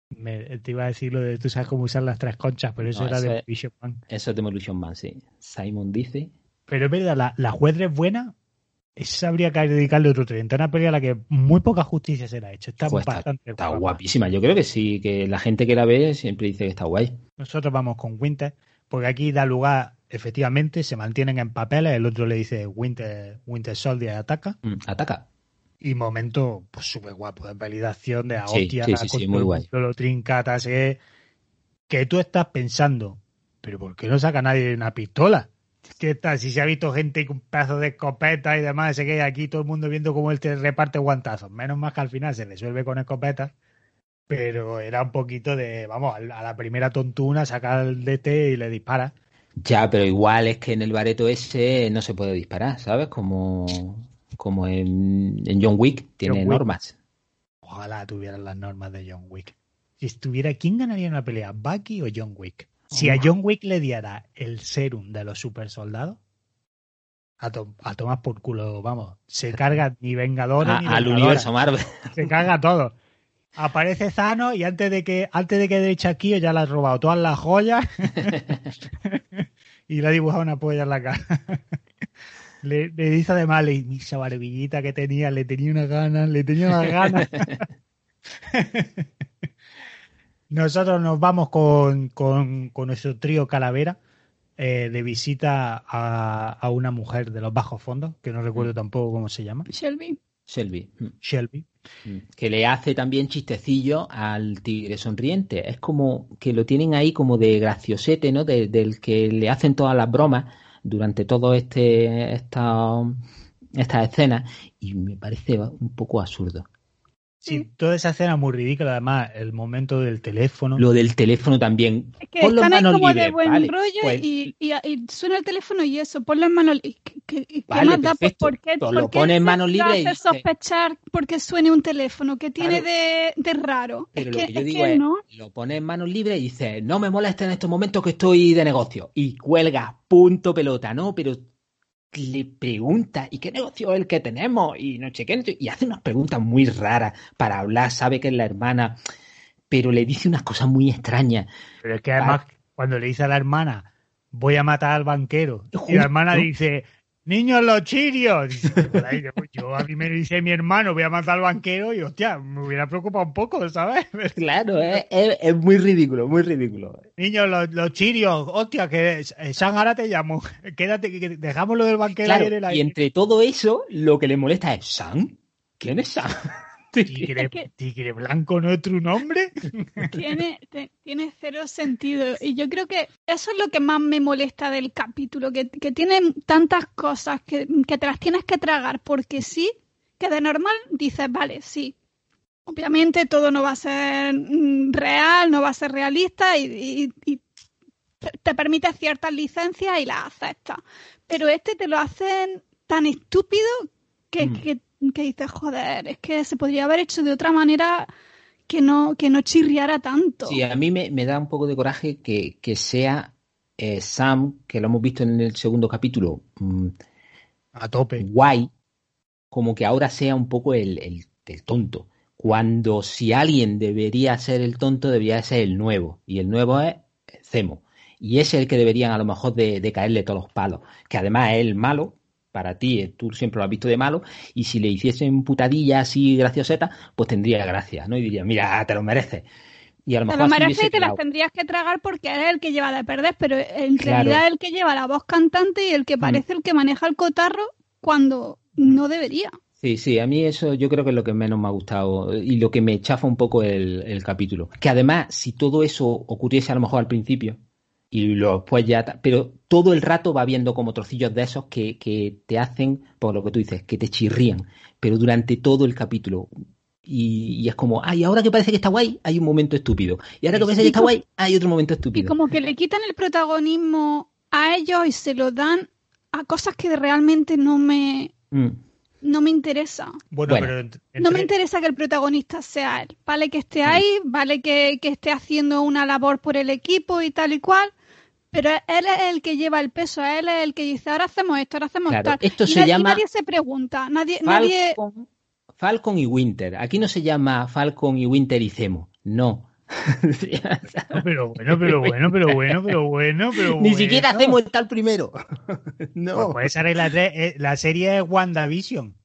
Me, te iba a decir lo de tú sabes cómo usar las tres conchas, pero eso No, era eso de es- Bishop Man. Eso es Demolition Man, sí. Simon dice. Pero es verdad, la, la juez Dredd buena, esa habría que dedicarle otro 30. Una pelea a la que muy poca justicia se le ha hecho. Está "Jo, está, bastante está guapa. guapísima. Yo creo que sí, que la gente que la ve siempre dice que está guay. Nosotros vamos con Winter, porque aquí da lugar, efectivamente, se mantienen en papeles. El otro le dice Winter, Winter Soldier ataca. Mm, Ataca. Y momento, pues súper guapo, de peli de hostia, sí, sí, sí, muy guay. lo que tú estás pensando, pero ¿por qué no saca nadie una pistola? ¿Qué tal? Si se ha visto gente con pedazos de escopeta y demás, sé que aquí todo el mundo viendo cómo él te reparte guantazos. Menos más que al final se resuelve con escopetas, pero era un poquito de, vamos, a la primera tontuna, saca el DT y le dispara. Ya, pero igual es que en el bareto ese no se puede disparar, ¿sabes? Como, como en, en John Wick, tiene Wick. normas. Ojalá tuvieran las normas de John Wick. Si estuviera, ¿quién ganaría una pelea? ¿Bucky o John Wick? Si a Oh. John Wick le diera el serum de los super soldados, a, to- a tomar por culo, vamos. Se carga ni Vengadores A- ni al universo Marvel. Se carga todo. Aparece Zano y antes de que antes de que dé Chaquillo ya le has robado todas las joyas y le ha dibujado una polla en la cara. Le, le dice además le, esa barbillita que tenía, le tenía unas ganas, le tenía unas ganas. Nosotros nos vamos con, con, con nuestro trío Calavera eh, de visita a, a una mujer de los bajos fondos, que no recuerdo tampoco cómo se llama, Shelby. Shelby. mm, Shelby. mm. Que le hace también chistecillo al tigre sonriente. Es como que lo tienen ahí como de graciosete, ¿no? De- del que le hacen todas las bromas durante todo este esta, estas escenas y me parece un poco absurdo. Sí, toda esa escena muy ridícula, además, el momento del teléfono. Lo del teléfono también. Es que Ponlo en están ahí manos como de libres, buen vale, rollo pues- y, y, y suena el teléfono y eso, ponlo en manos libres. ¿Qué, qué- qué Vale, más da? Pues. ¿Por qué, por lo qué pone en manos libres y hace dice- sospechar porque suene un teléfono? ¿Qué tiene Claro. de, de raro? Pero es lo que, que yo es digo que es, no. lo pone en manos libres y dice, no me molesta en estos momentos que estoy de negocio. Y cuelga, punto pelota, ¿no? Pero le pregunta, ¿y qué negocio es el que tenemos? Y no sé qué, y hace unas preguntas muy raras para hablar, sabe que es la hermana, pero le dice unas cosas muy extrañas. Pero es que además, cuando le dice a la hermana, voy a matar al banquero, y la hermana dice, niños los chirios. "Joder, yo, a mí me dice mi hermano, voy a matar al banquero, y hostia, me hubiera preocupado un poco, ¿sabes? Claro, es, es- es muy ridículo, muy ridículo. Niños, los, los chirios, hostia, que eh, San, ahora te llamo. Quédate, que, dejamos lo del banquero Claro, ahí en el y aire. entre todo eso, lo que le molesta es, ¿Sam? ¿Quién es Sam? ¿Tigre, blanco no es tu nombre? tiene, te- tiene cero sentido. Y yo creo que eso es lo que más me molesta del capítulo, que, que tiene tantas cosas que, que te las tienes que tragar porque sí, que de normal dices, vale, sí. Obviamente todo no va a ser mm, real, no va a ser realista y, y- y te- te permite ciertas licencias y las aceptas. Pero este te lo hacen tan estúpido que, Mm. que, que dices, joder, es que se podría haber hecho de otra manera que no, que no chirriara tanto. Sí, a mí me, me da un poco de coraje que, que sea eh, Sam, que lo hemos visto en el segundo capítulo, mm, A tope. guay, como que ahora sea un poco el, el- el tonto. Cuando si alguien debería ser el tonto, debería ser el nuevo. Y el nuevo es Zemo. Y es el que deberían a lo mejor de, de caerle todos los palos. Que además es el malo. Para ti, eh, tú siempre lo has visto de malo. Y si le hiciesen putadilla así gracioseta, pues tendría gracia, ¿no? Y diría, mira, te lo mereces. Y a lo Te mejor lo así mereces y te las tendrías que tragar porque eres el que lleva de perder, pero en Claro. realidad es el que lleva la voz cantante y el que Mm. parece el que maneja el cotarro cuando no debería. Sí, sí, a mí eso yo creo que es lo que menos me ha gustado y lo que me chafa un poco el, el capítulo. Que además, si todo eso ocurriese a lo mejor al principio y luego después ya... Pero todo el rato va viendo como trocillos de esos que, que te hacen, por lo que tú dices, que te chirrían. Pero durante todo el capítulo. Y, y es como, ay, ahora que parece que está guay, hay un momento estúpido. Y ahora que parece que está guay, hay otro momento Y estúpido. como que le quitan el protagonismo a ellos y se lo dan a cosas que realmente no me, Mm. no me interesa. Bueno, Bueno. pero No me interesa que el protagonista sea él. Vale que esté ahí, vale que, que esté haciendo una labor por el equipo y tal y cual, pero él es el que lleva el peso, él es el que dice, ahora hacemos esto, ahora hacemos Claro, tal. esto y se nadie, llama nadie se pregunta, nadie, nadie Falcon, Falcon y Winter. Aquí no se llama Falcon y Winter y Zemo. No. Pero bueno, pero bueno, pero bueno, pero bueno, pero Ni bueno. siquiera hacemos el tal primero. Pues, no. pues esa es la, tre- eh, la serie es WandaVision.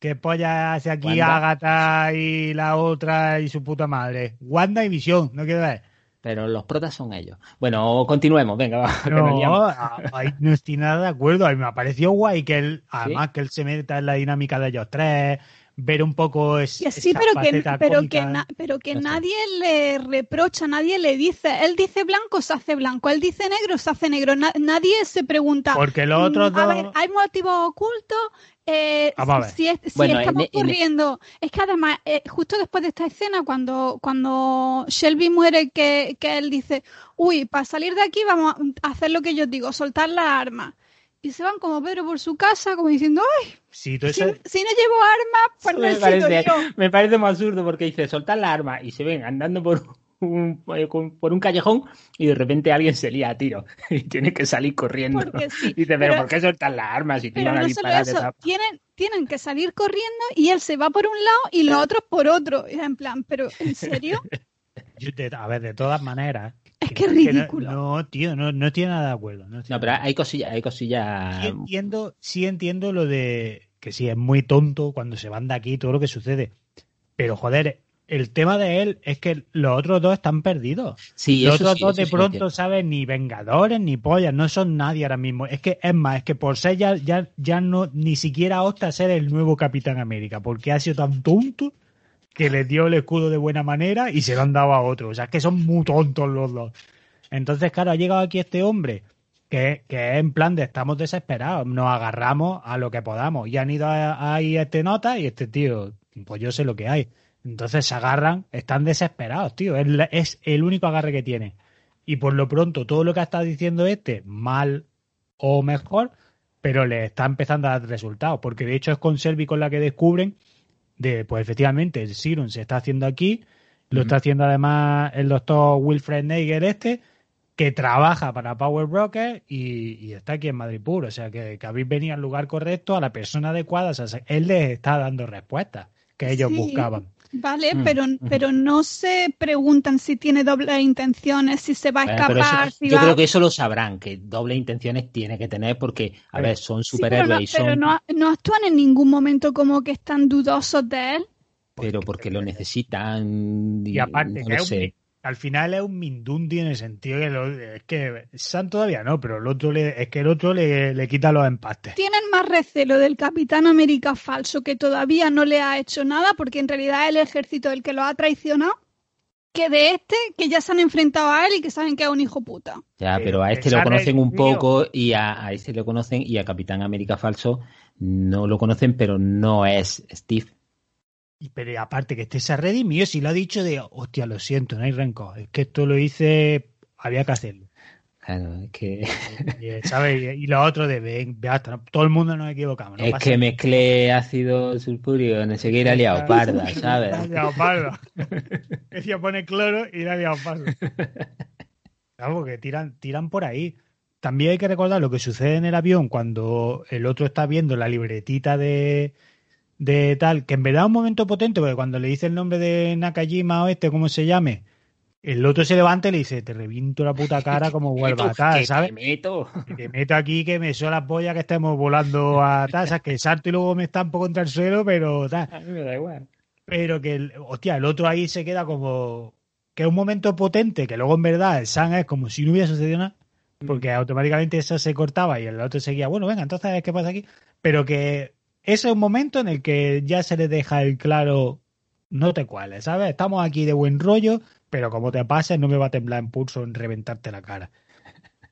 ¿Qué polla hace aquí Wanda. Agatha y la otra y su puta madre? Wanda y Visión, no quiero ver. Pero los protas son ellos. Bueno, continuemos, venga, va, que nos No, a- ahí no estoy nada de acuerdo. A mí me ha parecido guay que él, además que él se meta en la dinámica de ellos tres, ver un poco es, Que sí, esa pero que, pero que, na- pero que Ya está. nadie le reprocha, nadie le dice, él dice blanco, se hace blanco, él dice negro, se hace negro, Na- nadie se pregunta. Porque los otros "Mm, A dos... ver, hay motivos ocultos. Eh, Vamos a ver. si, es- si Bueno, estamos en- en- corriendo, es que además, eh, justo después de esta escena, cuando, cuando Shelby muere, que, que él dice, uy, para salir de aquí vamos a hacer lo que yo digo, soltar las armas. Y se van como Pedro por su casa, como diciendo, ay, Sí, tú si, no llevo armas, pues me, parece, yo. me parece más absurdo porque dice soltar la arma y se ven andando por un, eh, por un callejón y de repente alguien se lía a tiro y tiene que salir corriendo. Porque sí, Dice, pero, pero- ¿por qué soltar las armas si te iban a no solo disparar de eso, esa- tienen, tienen que salir corriendo y él se va por un lado y los otros por otro. Y es en plan, pero ¿en serio? yo te- a ver, de todas maneras... Es que es ridículo. No, tío, no, no estoy nada de acuerdo. No, pero hay cosillas, hay cosillas. sí entiendo, sí entiendo lo de que sí, es muy tonto cuando se van de aquí todo lo que sucede. Pero joder, el tema de él es que los otros dos están perdidos. Sí, los otros sí, dos de sí pronto. ¿sabes? Ni Vengadores ni pollas, no son nadie ahora mismo. Es que, es más, es que por ser ya, ya, ya no, ni siquiera opta a ser el nuevo Capitán América, porque ha sido tan tonto que le dio el escudo de buena manera y se lo han dado a otro. O sea, es que son muy tontos los dos. Entonces, claro, ha llegado aquí este hombre que, que es en plan de estamos desesperados, nos agarramos a lo que podamos. Y han ido a- ahí a este nota y este tío, pues yo sé lo que hay. Entonces se agarran, están desesperados, tío. Es, la- es el único agarre que tiene. Y por lo pronto, todo lo que ha estado diciendo este, mal o mejor, pero le está empezando a dar resultados. Porque de hecho es con Selby con la que descubren de, pues efectivamente, el Serum se está haciendo aquí, lo está haciendo además el doctor Wilfred Neiger este, que trabaja para Power Broker y, y está aquí en Madrid Puro. O sea, que, que habéis venido al lugar correcto, a la persona adecuada. O sea, él les está dando respuestas que ellos Sí. buscaban. Vale, Mm, pero, pero no se preguntan si tiene dobles intenciones, si se va a Bueno, escapar, eso- si yo va... creo que eso lo sabrán, que doble intenciones tiene que tener porque, a ver, son Sí, pero, superhéroes no, y son, pero no, no actúan en ningún momento como que están dudosos de él. pero porque lo necesitan. Y aparte, no que lo es un- sé. Al final es un Mindundi en el sentido que lo- es que Sam todavía no, pero el otro le, es que el otro le, le quita los empastes. Tienen más recelo del Capitán América falso que todavía no le ha hecho nada porque en realidad es el ejército el que lo ha traicionado que de este que ya se han enfrentado a él y que saben que es un hijo puta. Ya, pero a este lo conocen un poco y a, a este lo conocen y a Capitán América Falso no lo conocen, pero no es Steve. Y, pero aparte que este se ha redimido, si lo ha dicho de, hostia, lo siento, no hay rencor. Es que esto lo hice, había que hacerlo. Claro, es que, Y, ¿sabes? Y lo otro de, ven, ya está, todo el mundo nos equivocamos. no es que nada. mezclé ácido sulfúrico, no sé qué, he liado parda, ¿sabes? liado parda. Decía pone cloro y ha liado parda. Claro, porque tiran, tiran por ahí. También hay que recordar lo que sucede en el avión cuando el otro está viendo la libretita de, de tal, que en verdad es un momento potente, porque cuando le dice el nombre de Nakajima o este, como se llame, el otro se levanta y le dice, te reviento la puta cara como vuelva a tal, Que ¿sabes? te meto. Que te meto aquí que me suena la polla que estemos volando a tasas, que salto y luego me estampo contra el suelo, pero tal. A mí me da igual. Pero que, el, hostia, el otro ahí se queda como que es un momento potente, que luego en verdad el San es como si no hubiera sucedido nada, porque automáticamente eso se cortaba y el otro seguía, bueno, venga, entonces, ¿qué pasa aquí? Pero que ese es un momento en el que ya se le deja el claro, no te cuales, ¿sabes? Estamos aquí de buen rollo, pero como te pases, no me va a temblar en pulso en reventarte la cara.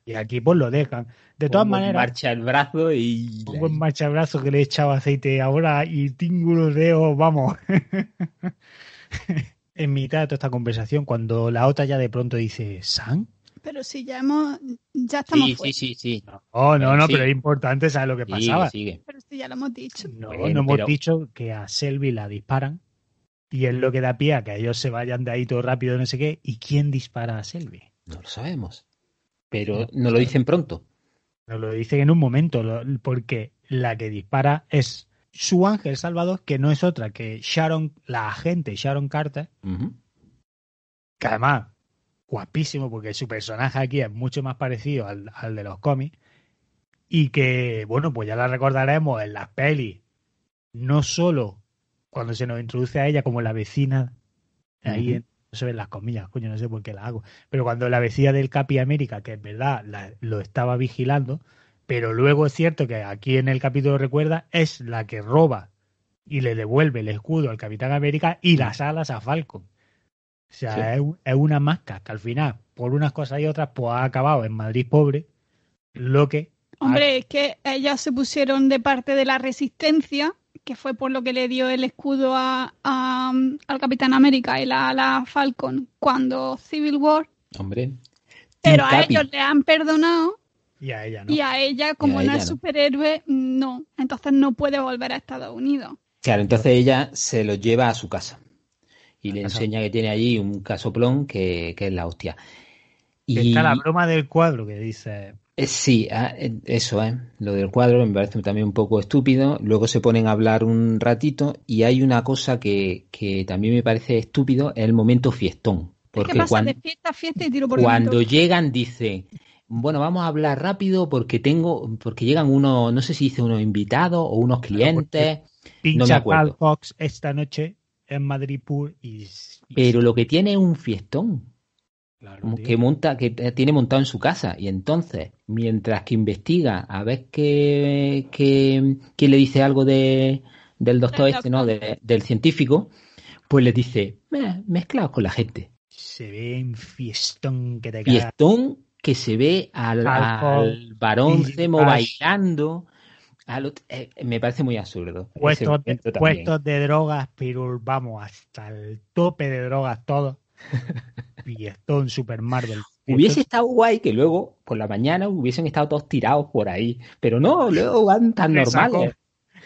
Y aquí pues lo dejan. De todas Pongo en maneras, Marcha el brazo y. un buen marchabrazo que le he echado aceite ahora y tengo los dedos, vamos. en mitad de toda esta conversación, cuando la otra ya de pronto dice, ¿San? Pero si ya hemos, ya estamos Sí, fuera. sí, sí, sí. Oh, no, no, Sí. pero es importante saber lo que Sigue, pasaba. sigue. Pero si ya lo hemos dicho. No, no hemos pero- dicho que a Selby la disparan y es lo que da pie a que ellos se vayan de ahí todo rápido, no sé qué. ¿Y quién dispara a Selby? No lo sabemos. Pero no lo dicen pronto. Nos lo dicen en un momento, porque la que dispara es su ángel salvador, que no es otra que Sharon, la agente Sharon Carter, Ujú. que además, guapísimo, porque su personaje aquí es mucho más parecido al, al de los cómics, y que, bueno, pues ya la recordaremos en las pelis, no solo cuando se nos introduce a ella como la vecina, ahí en- no se ven las comillas, coño, no sé por qué la hago, pero cuando la vecina del Capi América, que en verdad la- lo estaba vigilando, pero luego es cierto que aquí en el capítulo recuerda, es la que roba y le devuelve el escudo al Capitán América y las alas a Falcon. O sea, Sí. es, un- es una máscara que al final, por unas cosas y otras, pues ha acabado en Madrid pobre, lo que... Hombre, es que ellos se pusieron de parte de la resistencia, que fue por lo que le dio el escudo a, a- al Capitán América y la, la Falcon cuando Civil War, Hombre. pero a ellos le han perdonado Y a ella, ¿no? y a ella, como a no es no. superhéroe, no. Entonces no puede volver a Estados Unidos. Claro, entonces ella se lo lleva a su casa y le enseña que tiene allí un casoplón que, que es la hostia. Y Está la broma del cuadro que dice... eh, sí, ah, eh, eso es, lo del cuadro me parece también un poco estúpido. Luego se ponen a hablar un ratito y hay una cosa que, que también me parece estúpido, es el momento fiestón. Es Porque pasa cuando, de fiesta a fiesta y tiro por cuando viento. llegan dice, bueno, vamos a hablar rápido porque tengo, porque llegan unos, no sé si dice unos invitados o unos clientes. Pincha acuerdo. Carl Cox esta noche en Madrid Pur y... y- Pero lo que tiene es un fiestón. Claro, como tío. que monta, que t- tiene montado en su casa. Y entonces, mientras que investiga a ver qué, qué, quién le dice algo de, del doctor Del este, ¿no? De- del científico, pues le dice, "Eh, mezclado con la gente. Se ve en fiestón que te cagas. Fiestón que se ve al, al varón gas. bailando. Eh, me parece muy absurdo. puestos, de, puestos drogas, pero vamos hasta el tope de drogas todo. Fiestón Super Marvel. Hubiese estado guay que luego, por la mañana, hubiesen estado todos tirados por ahí. Pero no, luego van tan Resacón. normales.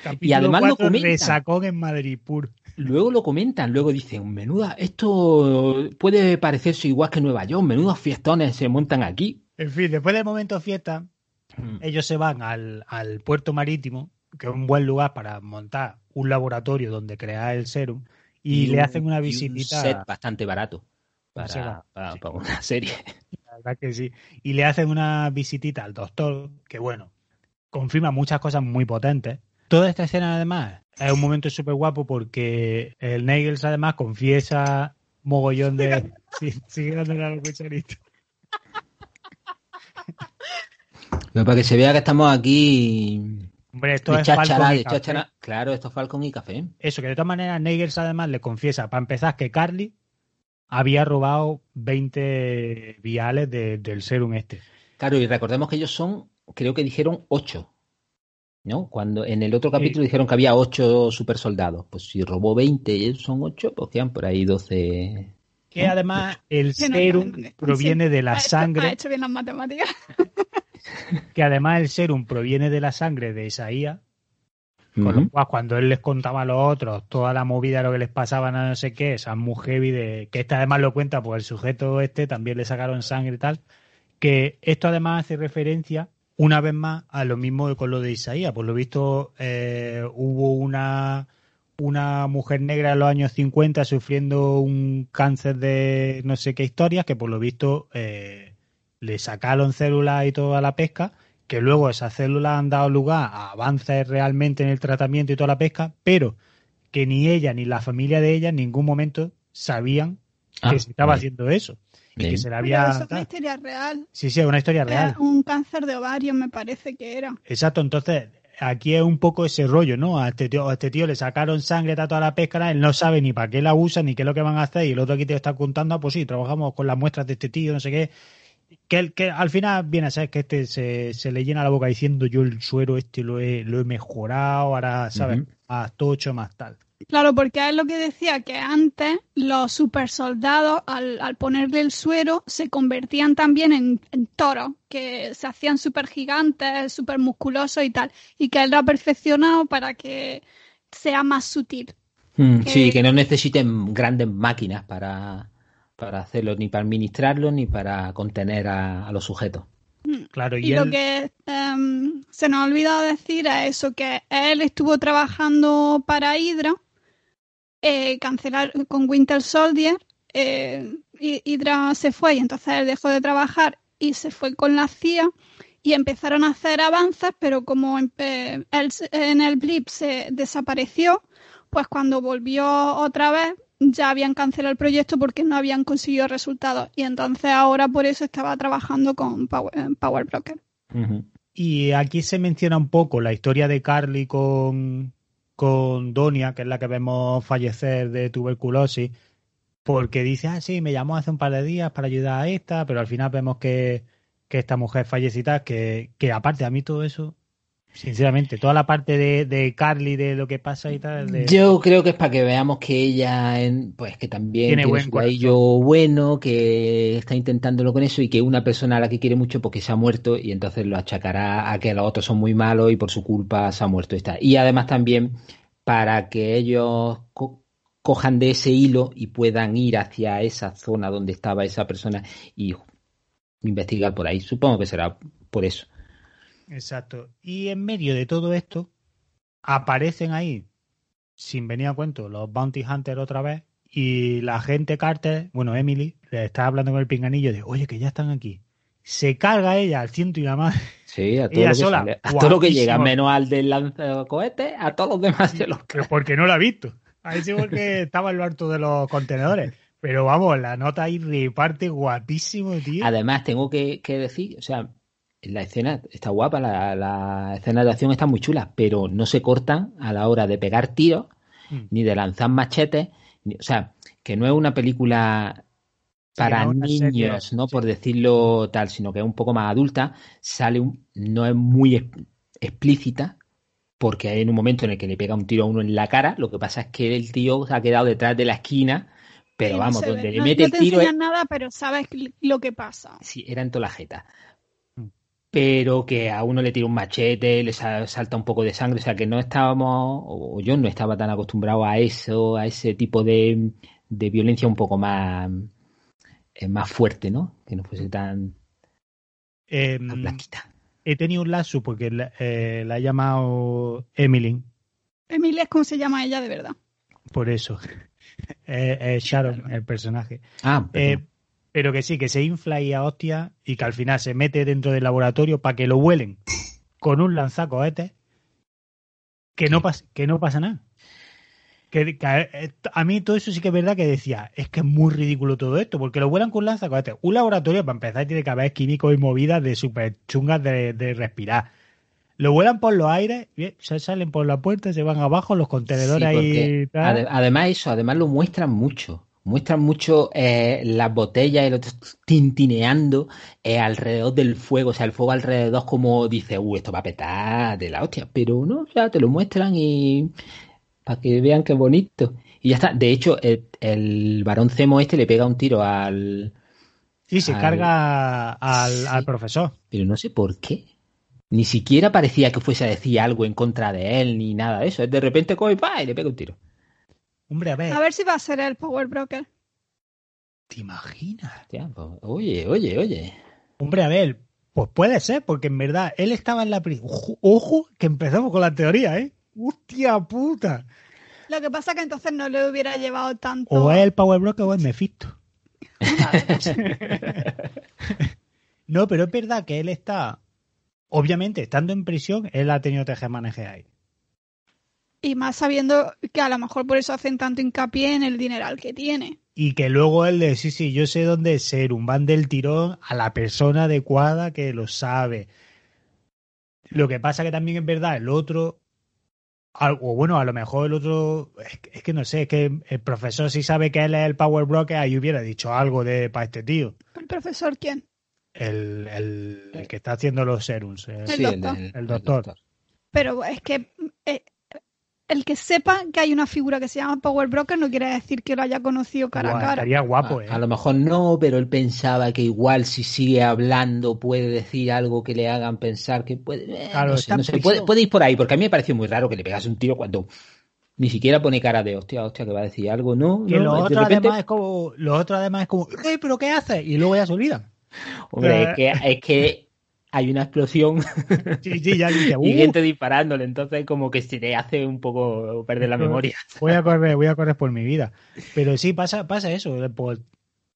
Capítulo y además lo comentan. En Madrid Pur. luego lo comentan, luego dicen, menuda, esto puede parecerse igual que Nueva York, menudos fiestones se montan aquí. En fin, después del momento fiesta. Ellos se van al, al puerto marítimo, que es un buen lugar para montar un laboratorio donde crear el serum, y, le hacen una y un set bastante barato para, Se va, para- sí. para una serie. La verdad que sí. Y le hacen una visitita al doctor, que bueno, confirma muchas cosas muy potentes. Toda esta escena, además, es un momento súper guapo porque el Nagels, además, confiesa mogollón de. Sí, sigue dándole a la cucharita. Pero para que se vea que estamos aquí Hombre, esto es cháchara, Falcon y café. Claro, esto es Falcon y café. Eso, que de todas maneras, Nagels, además, le confiesa, para empezar, que Carly había robado 20 viales de- del serum este. Claro, y recordemos que ellos son, creo que dijeron ocho. ¿No? Cuando en el otro capítulo dijeron que había ocho super soldados. Pues si robó 20 y ellos son ocho, pues quedan por ahí 12. Que además el serum proviene de la sangre. Ha hecho bien las matemáticas. que además el serum proviene de la sangre de Isaías, con lo cual cuando él les contaba a los otros toda la movida de lo que les pasaba, no sé qué, esa muy heavy de que este además lo cuenta, pues el sujeto este también le sacaron sangre y tal, que esto además hace referencia una vez más a lo mismo con lo de Isaías, por lo visto eh, hubo una una mujer negra en los años 50 sufriendo un cáncer de no sé qué historias que por lo visto eh, le sacaron células y toda la pesca, que luego esas células han dado lugar a avances realmente en el tratamiento y toda la pesca, pero que ni ella ni la familia de ella en ningún momento sabían Ah, que se estaba bien, haciendo eso y que se le Pero había eso es una historia real. sí sí es una historia real Era un cáncer de ovario, me parece que era. Exacto, entonces aquí es un poco ese rollo, ¿no? A este tío, a este tío le sacaron sangre a toda la pesca, él no sabe ni para qué la usa, ni qué es lo que van a hacer, y el otro aquí te está contando, ah, pues sí, trabajamos con las muestras de este tío, no sé qué. Que, que al final viene a ser que este se, se le llena la boca diciendo yo el suero este lo he, lo he mejorado, ahora, ¿sabes? Ujú. Más tocho, más tal. Claro, porque es lo que decía, que antes los supersoldados, al, al ponerle el suero, se convertían también en, en toros, que se hacían súper gigantes, súper musculosos y tal, y que él lo ha perfeccionado para que sea más sutil. Mm, Sí, que no necesiten grandes máquinas para, para hacerlo, ni para administrarlo, ni para contener a, a los sujetos. Claro, y, Y lo que em, se nos ha olvidado decir es eso, que él estuvo trabajando para Hydra, eh, cancelar con Winter Soldier, eh, y- Hydra se fue y entonces él dejó de trabajar y se fue con la CIA y empezaron a hacer avances, pero como en, eh, él en el blip se desapareció, pues cuando volvió otra vez ya habían cancelado el proyecto porque no habían conseguido resultados y entonces ahora por eso estaba trabajando con Power, eh, Power Broker. Y aquí se menciona un poco la historia de Carly con, con Donia, que es la que vemos fallecer de tuberculosis, porque dice, ah, sí, me llamó hace un par de días para ayudar a esta, pero al final vemos que, que esta mujer tal, que, que aparte a mí todo eso, sinceramente, toda la parte de, de Carly, de lo que pasa y tal, de- Yo creo que es para que veamos que ella, en- pues que también Tiene tiene, buen su bueno, que está intentándolo con eso y que una persona a la que quiere mucho porque se ha muerto y entonces lo achacará a que los otros son muy malos y por su culpa se ha muerto y está. Y además también para que ellos co- cojan de ese hilo y puedan ir hacia esa zona donde estaba esa persona y investigar por ahí. Supongo que será por eso. Exacto. Y en medio de todo esto, aparecen ahí, sin venir a cuento, los Bounty Hunters otra vez. Y la gente Carter, bueno, Emily, le está hablando con el pinganillo de, oye, que ya están aquí. Se carga ella al ciento y la madre. Sí, a todo, Ella lo que, sola, sale, a todo lo que llega, menos al del lanzacohetes, a todos los demás se los Pero porque no la ha visto. Ahí sí porque estaba en lo alto de los contenedores. Pero vamos, la nota ahí reparte guapísimo, tío. Además, tengo que, que decir, o sea, la escena está guapa, la, la escena de acción está muy chula, pero no se cortan a la hora de pegar tiros, Mm. ni de lanzar machetes, ni- o sea, que no es una película para no niños, serie, ¿no? sí. Por decirlo tal, sino que es un poco más adulta, sale un- no es muy explícita, porque hay en un momento en el que le pega un tiro a uno en la cara, lo que pasa es que el tío se ha quedado detrás de la esquina, pero no vamos, ve. donde le No- mete no el te tiro es- enseñan nada, pero sabes lo que pasa. Sí, era en toda la jeta. Pero que a uno le tira un machete, le sa- salta un poco de sangre, o sea que no estábamos, o yo no estaba tan acostumbrado a eso, a ese tipo de, de violencia un poco más, eh, más fuerte, ¿no? Que no fuese tan, Eh, tan blanquita. he tenido un lazo porque la, eh, la ha llamado Emily, Emilia es como se llama ella de verdad. por eso. Eh, eh, Sharon, el personaje. Ah, Eh, perdón. Pero que sí, que se infla y a hostia y que al final se mete dentro del laboratorio para que lo vuelen con un lanzacohetes que no, pas- que no pasa nada. Que, que a, eh, a mí todo eso sí que es verdad que decía, es que es muy ridículo todo esto, porque lo vuelan con lanzacohetes. Un laboratorio, para empezar, tiene que haber químicos y movidas de súper chungas de, de respirar. Lo vuelan por los aires, bien, se salen por la puerta, se van abajo, los contenedores Sí, ahí tal. además eso, además lo muestran mucho. Muestran mucho eh, las botellas y los tintineando eh, alrededor del fuego, o sea, el fuego alrededor como dice, uh, esto va a petar de la hostia, pero no, sea, te lo muestran y para que vean qué bonito. Y ya está. De hecho, el, el varón Cemo este le pega un tiro al... Sí, se al- carga al, Sí. al profesor. Pero no sé por qué. Ni siquiera parecía que fuese a decir algo en contra de él, ni nada de eso. De repente coge ¡pa! y le pega un tiro. Hombre, a ver, A ver si va a ser el Power Broker. ¿te imaginas? Pues, oye, oye, oye. Hombre, a ver, pues puede ser, porque en verdad él estaba en la prisión. Ojo, ojo, que empezamos con la teoría, ¿eh? ¡Hostia puta! Lo que pasa que entonces no le hubiera llevado tanto. O es el Power Broker o es Mephisto. no, pero es verdad que él está. Obviamente, estando en prisión, él ha tenido tejemaneje ahí. Y más sabiendo que a lo mejor por eso hacen tanto hincapié en el dineral que tiene. Y que luego él de sí, sí, yo sé dónde ser, un van del tirón a la persona adecuada que lo sabe. Lo que pasa que también es verdad, el otro, o bueno, a lo mejor el otro, es que, es que no sé, es que el profesor si sabe que él es el Power Broker, ahí hubiera dicho algo de para este tío. ¿El profesor quién? El, el, el que está haciendo los serums. el- Sí, doctor. El doctor. Pero es que eh, el que sepa que hay una figura que se llama Power Broker no quiere decir que lo haya conocido cara Guau, a cara. Estaría guapo, a, ¿eh? a lo mejor no, pero él pensaba que igual si sigue hablando puede decir algo que le hagan pensar que puede. eh, Claro, no sé, no sé, puede, puede ir por ahí, porque a mí me pareció muy raro que le pegase un tiro cuando ni siquiera pone cara de hostia, hostia, que va a decir algo, ¿no? Que no, otros repente- además es como, los otros además es como, "Eh, pero ¿qué haces? Y luego ya se olvidan. Hombre, es que, es que hay una explosión Sí, sí, ya dice, y "Uh, gente disparándole, entonces como que se le hace un poco perder la memoria. voy a correr, voy a correr por mi vida. Pero sí, pasa, pasa eso. pues,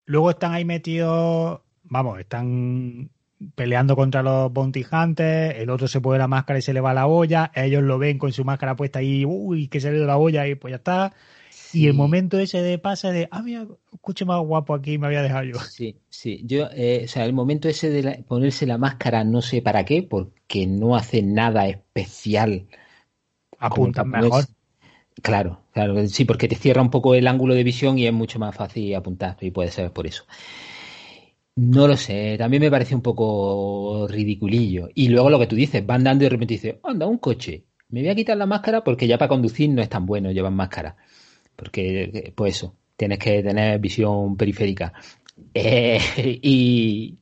luego están ahí metidos, vamos, están peleando contra los bounty hunters, el otro se pone la máscara y se le va la olla, ellos lo ven con su máscara puesta y, uy, que se le dio la olla y pues ya está. Y el momento ese de pasa de, ah, mira, escuche más guapo aquí, me había dejado yo. Sí, sí. Yo, eh, o sea, el momento ese de la- ponerse la máscara, no sé para qué, porque no hace nada especial. para mejor. Claro, claro, sí, porque te cierra un poco el ángulo de visión y es mucho más fácil apuntar, y puede ser por eso. No lo sé, también me parece un poco ridiculillo. Y luego lo que tú dices, van dando y de repente dices, anda, un coche, me voy a quitar la máscara porque ya para conducir no es tan bueno llevar máscara. Porque, pues eso, tienes que tener visión periférica. Eh, y,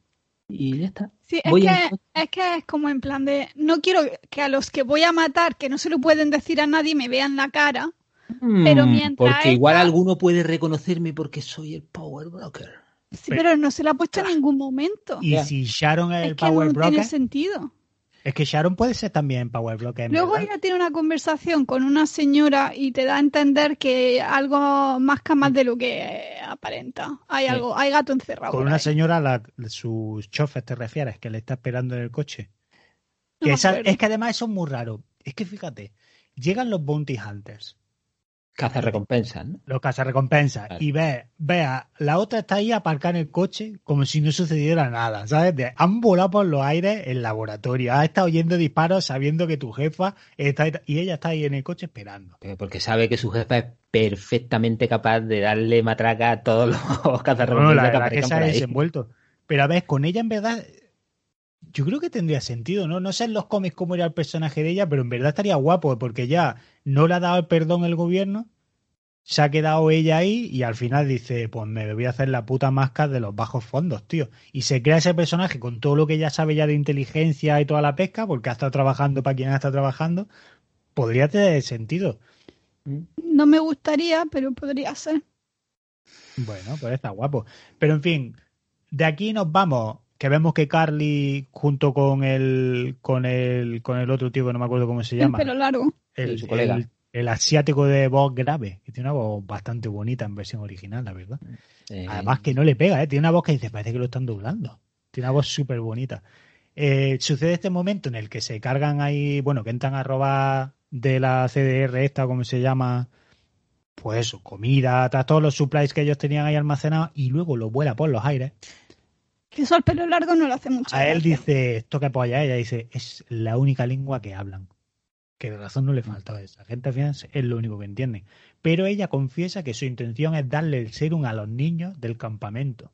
y ya está. Sí, es que, es que es como en plan de, no quiero que a los que voy a matar, que no se lo pueden decir a nadie, me vean la cara. Pero Mm, mientras Porque igual alguno puede reconocerme porque soy el Power Broker. Sí, pero no se lo ha puesto en ningún momento. Y si Sharon es es el que Power no Broker, tiene sentido. Es que Sharon puede ser también Power en Luego verdad. ella tiene una conversación con una señora y te da a entender que algo más que más de lo que aparenta. Hay Sí. algo, hay gato encerrado. Con una ahí. señora, la, sus chofer, ¿te refieres? Que le está esperando en el coche. No Que esa- es que además eso es muy raro. Es que fíjate, llegan los bounty hunters, Caza recompensas, ¿no? los cazarrecompensas, Claro. y ve, vea, la otra está ahí aparcada en el coche como si no sucediera nada, ¿sabes? De- han volado por los aires el laboratorio, ha estado oyendo disparos sabiendo que tu jefa está y ella está ahí en el coche esperando. Porque sabe que su jefa es perfectamente capaz de darle matraca a todos los cazarrecompensas la que verdad que aparezcan se por ahí. desenvuelto. Pero a ver, con ella en verdad, yo creo que tendría sentido, ¿no? No sé en los cómics cómo era el personaje de ella, pero en verdad estaría guapo, porque ya no le ha dado el perdón el gobierno se ha quedado ella ahí y al final dice, pues me voy a hacer la puta máscara de los bajos fondos, tío. Y se crea ese personaje con todo lo que ella sabe ya de inteligencia y toda la pesca, porque ha estado trabajando para quien ha estado trabajando, podría tener sentido. No me gustaría, pero podría ser. Bueno, pues está guapo. Pero en fin, de aquí nos vamos, que vemos que Carly junto con el con el con el otro tío que no me acuerdo cómo se El llama, pelo largo. el, Sí, su colega. el- el asiático de voz grave, que tiene una voz bastante bonita en versión original, la verdad. Eh, Además que no le pega, ¿eh? tiene una voz que dice, parece que lo están doblando. Tiene una voz súper bonita. Eh, sucede este momento en el que se cargan ahí, bueno, que entran a robar de la CDR esta, como se llama, pues eso, comida, todos los supplies que ellos tenían ahí almacenados y luego lo vuela por los aires. Que eso al pelo largo no lo hace mucho. A él dice, esto que polla, ella dice, es la única lengua que hablan. Que de razón no le faltaba esa gente al final es lo único que entiende. Pero ella confiesa que su intención es darle el serum a los niños del campamento.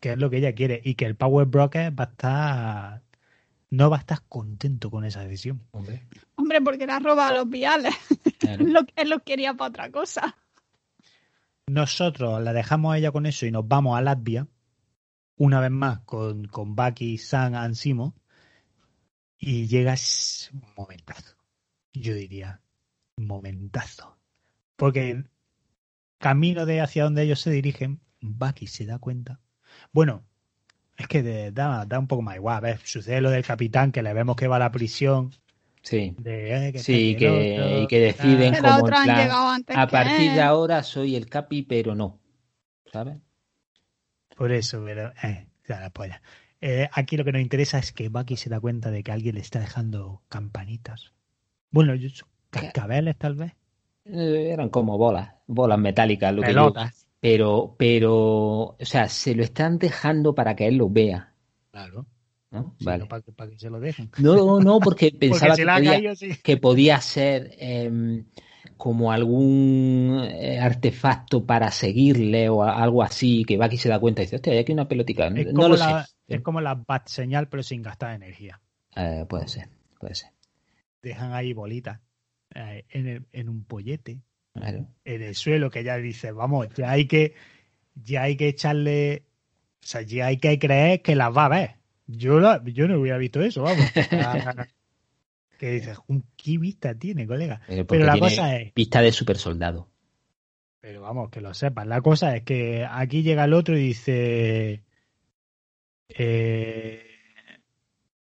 Que es lo que ella quiere. Y que el Power Broker va a estar. No va a estar contento con esa decisión. hombre, Hombre, porque le ha robado a los viales. claro. Lo- él lo quería para otra cosa. Nosotros la dejamos a ella con eso y nos vamos a Latvia. Una vez más con, con Bucky, Sam, Ansimo. Y llegas un momentazo. Yo diría, momentazo. Porque camino de hacia donde ellos se dirigen, Bucky se da cuenta. Bueno, es que de- da, da un poco más igual. ¿ves? Sucede lo del capitán que le vemos que va a la prisión. Sí, De, eh, que Sí, que- otro, y que deciden como a que partir de ahora soy el capi, pero no. ¿Sabes? Por eso, pero. Eh, ya la polla. Eh, aquí lo que nos interesa es que Bucky se da cuenta de que alguien le está dejando campanitas. Bueno, yo- cascabeles tal vez. Eh, Eran como bolas, bolas metálicas, lo que yo- Pelotas. pero, pero, o sea, se lo están dejando para que él lo vea, Claro. ¿no? Sí, Vale. no, para, que- para que se lo dejen. No, no, porque Porque pensaba que podía, caído, sí. que podía ser em, como algún eh, artefacto para seguirle o algo así, que Bucky se da cuenta y dice, hostia, hay aquí una pelotica. Es No como, lo la, sé. es como la bat señal, pero sin gastar energía. Eh, puede ser, puede ser. Dejan ahí bolitas eh, en, el- en un pollete, Claro. en el suelo, que ya dice, vamos, ya hay que, ya hay que echarle, o sea, ya hay que creer que las va a ver. Yo, la- yo no hubiera visto eso, vamos. Que dices, "Un- ¿qué vista tiene, colega? Eh, porque Pero la cosa es, Pista de super soldado. pero vamos, que lo sepas. La cosa es que aquí llega el otro y dice, eh,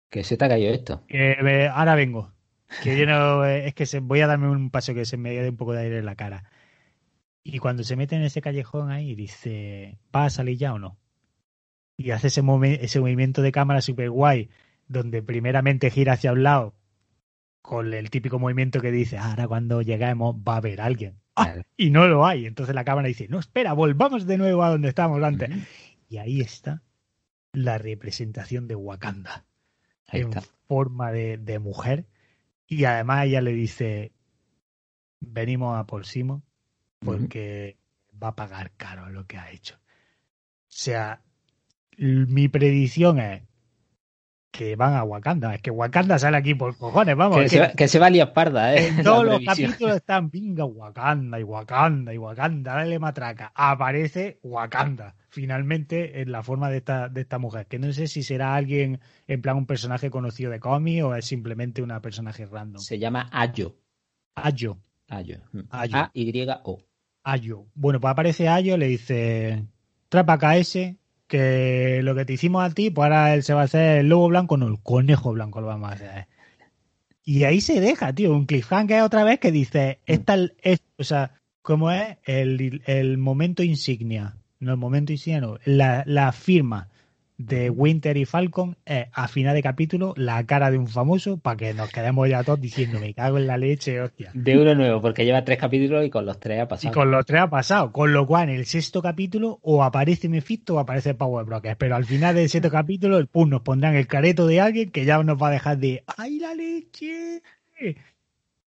Que se te ha caído esto. que me- ahora vengo. Que yo no, eh, es que se, voy a darme un paso que se me dé un poco de aire en la cara. Y cuando se mete en ese callejón ahí, dice, ¿va a salir ya o no? Y hace ese, movi- ese movimiento de cámara super guay, donde primeramente gira hacia un lado, con el típico movimiento que dice, ahora cuando lleguemos va a haber alguien. ¡Ah! Y no lo hay. Entonces la cámara dice, no, espera, volvamos de nuevo a donde estábamos antes. Y ahí está la representación de Wakanda Ahí en está. forma de, de mujer. Y además ella le dice, venimos a por Simo porque va a pagar caro lo que ha hecho. O sea, mi predicción es que van a Wakanda. Es que Wakanda sale aquí por cojones, vamos. Que es se, va, que se va a liar parda, ¿eh? en todos los capítulos están, venga, Wakanda y Wakanda y Wakanda, dale matraca. Aparece Wakanda, finalmente, en la forma de esta, de esta mujer. Que no sé si será alguien, en plan un personaje conocido de cómic o es simplemente una personaje random. Se llama Ayo. Ayo, Ayo. Ayo. A-Y-O. Ayo. Bueno, pues aparece Ayo, le dice, trapa acá ese, que lo que te hicimos a ti, pues ahora él se va a hacer el lobo blanco, no, el conejo blanco lo vamos a hacer. Y ahí se deja, tío, un cliffhanger otra vez que dice, esta es, o sea, como es el, el momento insignia, no el momento insignia, no, la, la firma de Winter y Falcon es a final de capítulo la cara de un famoso para que nos quedemos ya todos diciendo, me cago en la leche, hostia. De uno nuevo, porque lleva tres capítulos y con los tres ha Y pasado. con los tres ha pasado. Con lo cual, en el sexto capítulo, o aparece Mephisto o aparece Power Brokers. Pero al final del sexto capítulo, el pum, nos pondrán el careto de alguien que ya nos va a dejar de ¡ay, la leche!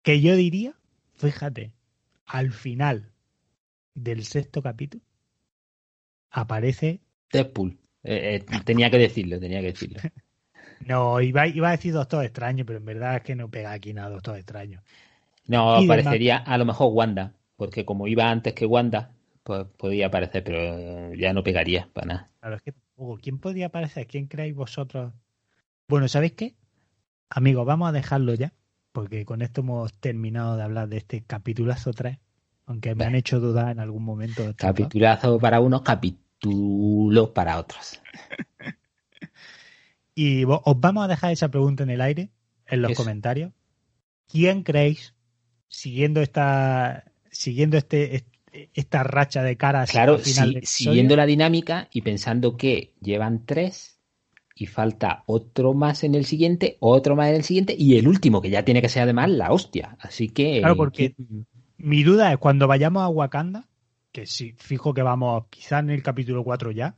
Que yo diría, fíjate, al final del sexto capítulo, aparece. Deadpool. Eh, eh, tenía que decirlo, tenía que decirlo. No, iba, iba a decir Doctor Extraño, pero en verdad es que no pega aquí nada Doctor Extraño. No, Y parecería a lo mejor Wanda. porque como iba antes que Wanda, pues podía aparecer, pero ya no pegaría para nada. Claro, es que tampoco. ¿Quién podría aparecer? ¿Quién creéis vosotros? Bueno, ¿sabéis qué? Amigos, vamos a dejarlo ya, porque con esto hemos terminado de hablar de este capitulazo 3, aunque me han hecho dudar en algún momento. dos. Capitulazo para unos, capítulo para otros. Y os vamos a dejar esa pregunta en el aire, en los Eso. comentarios. ¿Quién creéis, siguiendo esta, siguiendo este, est- esta racha de caras Claro, al final si- del episodio, siguiendo la dinámica y pensando que llevan tres y falta otro más en el siguiente, otro más en el siguiente y el último, que ya tiene que ser además la hostia. Así que. Claro, porque- ¿quién- Mi duda es cuando vayamos a Wakanda, que sí, fijo que vamos quizás en el capítulo 4 ya,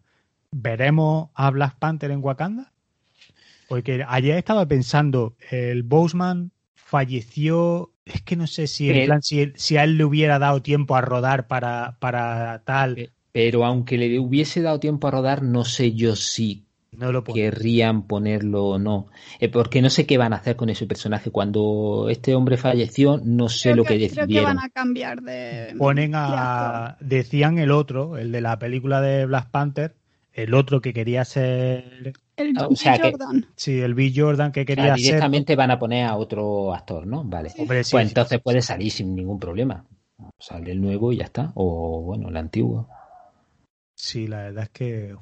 ¿veremos a Black Panther en Wakanda? Porque ayer estaba pensando, el Boseman falleció, es que no sé si, en plan, si, si a él le hubiera dado tiempo a rodar para, para tal, Pe- Pero aunque le hubiese dado tiempo a rodar, no sé yo si no lo querrían ponerlo o no. Eh, porque no sé qué van a hacer con ese personaje. Cuando este hombre falleció, no sé Creo lo que, creo que decidieron. van a cambiar de. Ponen de a, decían el otro, el de la película de Black Panther, el otro que quería ser, El Ah, o sea que- Jordan. sí, el Bill Jordan que O sea, quería ser, directamente van a poner a otro actor, ¿no? Vale. Hombre, sí, pues sí. entonces puede salir sin ningún problema. Sale el nuevo y ya está. O bueno, el antiguo. Sí, la verdad es que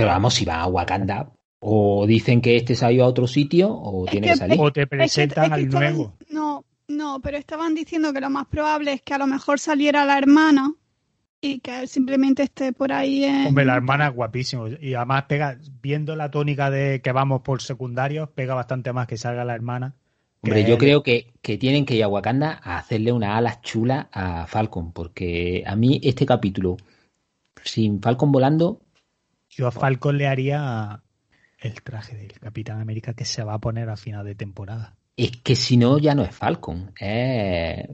Pero vamos, si va a Wakanda, o dicen que este se ha ido a otro sitio, o Es tiene que- que salir. o te Es que- presentan es que al estaban- nuevo. No, no, pero estaban diciendo que lo más probable es que a lo mejor saliera la hermana y que él simplemente esté por ahí en... Hombre, la hermana es guapísimo. Y además pega, viendo la tónica de que vamos por secundarios, pega bastante más que salga la hermana. Hombre, yo él. creo que, que tienen que ir a Wakanda a hacerle unas alas chulas a Falcon, porque a mí este capítulo, sin Falcon volando, Yo a Falcon le haría el traje del Capitán América que se va a poner a final de temporada. es que si no ya no es Falcon, es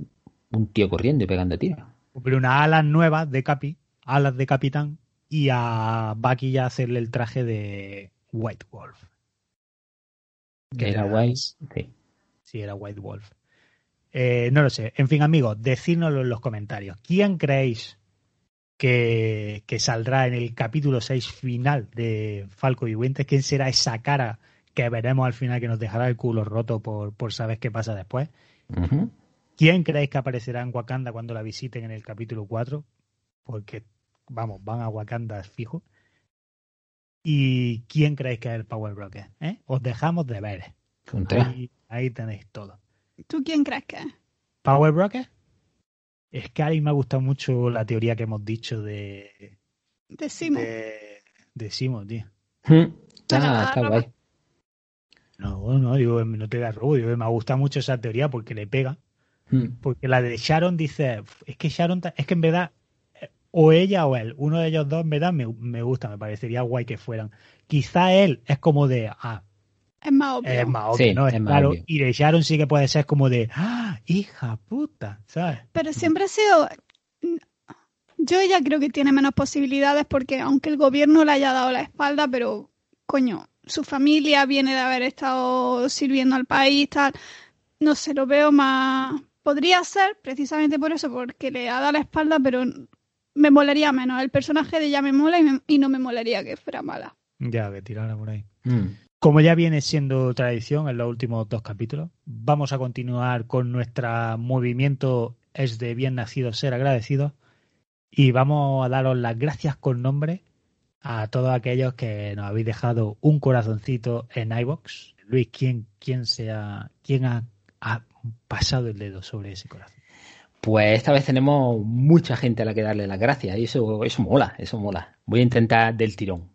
un tío corriendo y pegando tiros. Pero unas alas nuevas de Capi, alas de Capitán, y a Bucky ya hacerle el traje de White Wolf. Que era guay. Sí. Sí, era White Wolf. Eh, no lo sé. En fin, amigos, decídnoslo en los comentarios. ¿Quién creéis que, que saldrá en el capítulo 6 final de Falco y Winter? ¿Quién será esa cara que veremos al final que nos dejará el culo roto por, por saber qué pasa después? ¿Quién creéis que aparecerá en Wakanda cuando la visiten en el capítulo 4? Porque, vamos, van a Wakanda fijo. ¿Y quién creéis que es el Power Broker? ¿Eh? Os dejamos de ver. Contra. Ahí, ahí tenéis todo. ¿Tú quién crees que es? ¿Power Broker? Es que a mí me ha gustado mucho la teoría que hemos dicho de, Decimos. de, de Simo, tío. Mm, Está, Venga, está Rafa. guay. No, no, digo, no te da robo, digo, me ha gustado mucho esa teoría porque le pega. Mm. Porque la de Sharon dice, es que Sharon, es que en verdad, eh, o ella o él, uno de ellos dos en verdad me, me gusta, me parecería guay que fueran. Quizá él es como de, ah, Es más obvio. es más obvio, Sí, ¿no? Es es más claro. obvio. Y de Sharon sí que puede ser como de, ah, hija puta, ¿sabes? Pero siempre ha sido... Yo ya creo que tiene menos posibilidades porque aunque el gobierno le haya dado la espalda, pero coño, su familia viene de haber estado sirviendo al país, tal. No sé, lo veo más... Podría ser precisamente por eso, porque le ha dado la espalda, pero me molaría menos. El personaje de ella me mola y, me- y no me molaría que fuera mala. Ya, que tirara por ahí. Mm. Como ya viene siendo tradición en los últimos dos capítulos, vamos a continuar con nuestro movimiento Es de bien nacido ser agradecidos y vamos a daros las gracias con nombre a todos aquellos que nos habéis dejado un corazoncito en iBox. Luis, ¿quién, quién, se ha, quién ha, ha pasado el dedo sobre ese corazón? Pues esta vez tenemos mucha gente a la que darle las gracias y eso, eso mola, eso mola. Voy a intentar del tirón.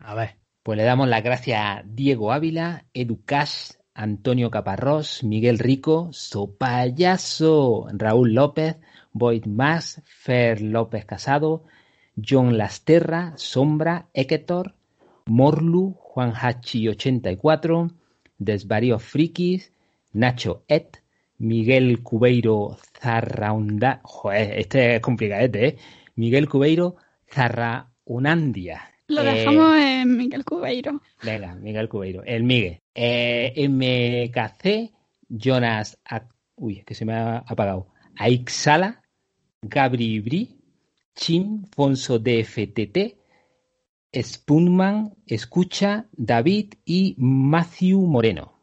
A ver, Pues le damos las gracias a Diego Ávila, Edu Cash, Antonio Caparrós, Miguel Rico, Sopayaso, Raúl López, Boyd Mas, Fer López Casado, John Lasterra, Sombra, Eketor, Morlu, Juan Hachi 84, Desvaríos Frikis, Nacho Et, Miguel Cubeiro Zarraunda, joder, este es complicadete, ¿eh? Miguel Cubeiro Zarraunandia. Lo Eh, dejamos en Miguel Cubeiro. Venga, Miguel Cubeiro. El Migue. Eh, MKC, Jonas. A- Uy, que se me ha apagado. Aixala, Gabri Bri, Chim, Fonso DFTT, Spunman, Escucha, David y Matthew Moreno.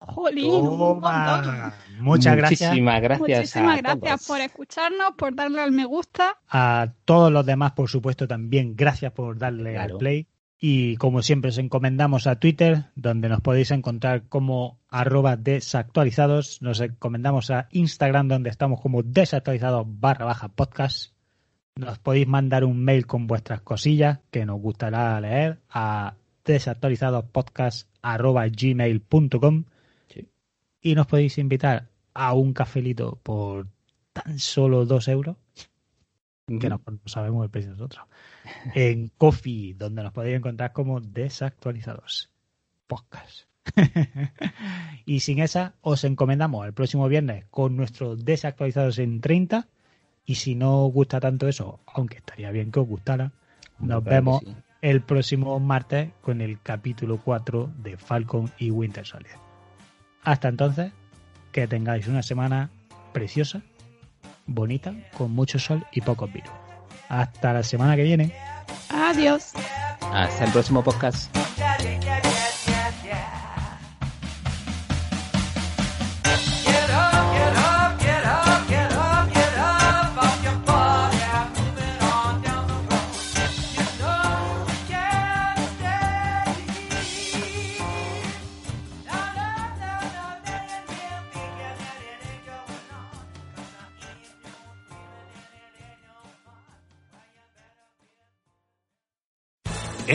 Jolín, un montón. Toma. Muchas gracias Muchísimas gracias Muchísimas a gracias todos. por escucharnos, por darle al me gusta. a todos los demás, por supuesto, también. Gracias por darle Claro. al play. Y como siempre, os encomendamos a Twitter, donde nos podéis encontrar como arroba desactualizados. Nos encomendamos a Instagram, donde estamos como desactualizados barra baja podcast. Nos podéis mandar un mail con vuestras cosillas que nos gustará leer a desactualizadospodcast arroba gmail.com. y nos podéis invitar a un cafelito por tan solo dos euros que no, no sabemos el precio nosotros. En Coffee, donde nos podéis encontrar como desactualizados. Podcast. y sin esa, os encomendamos el próximo viernes con nuestros desactualizados en 30. Y si no os gusta tanto eso, aunque estaría bien que os gustara, nos Claro vemos sí. el próximo martes con el capítulo 4 de Falcon y Winter Soldier. Hasta entonces, que tengáis una semana preciosa, bonita, con mucho sol y pocos virus. Hasta la semana que viene. Adiós. Hasta el próximo podcast.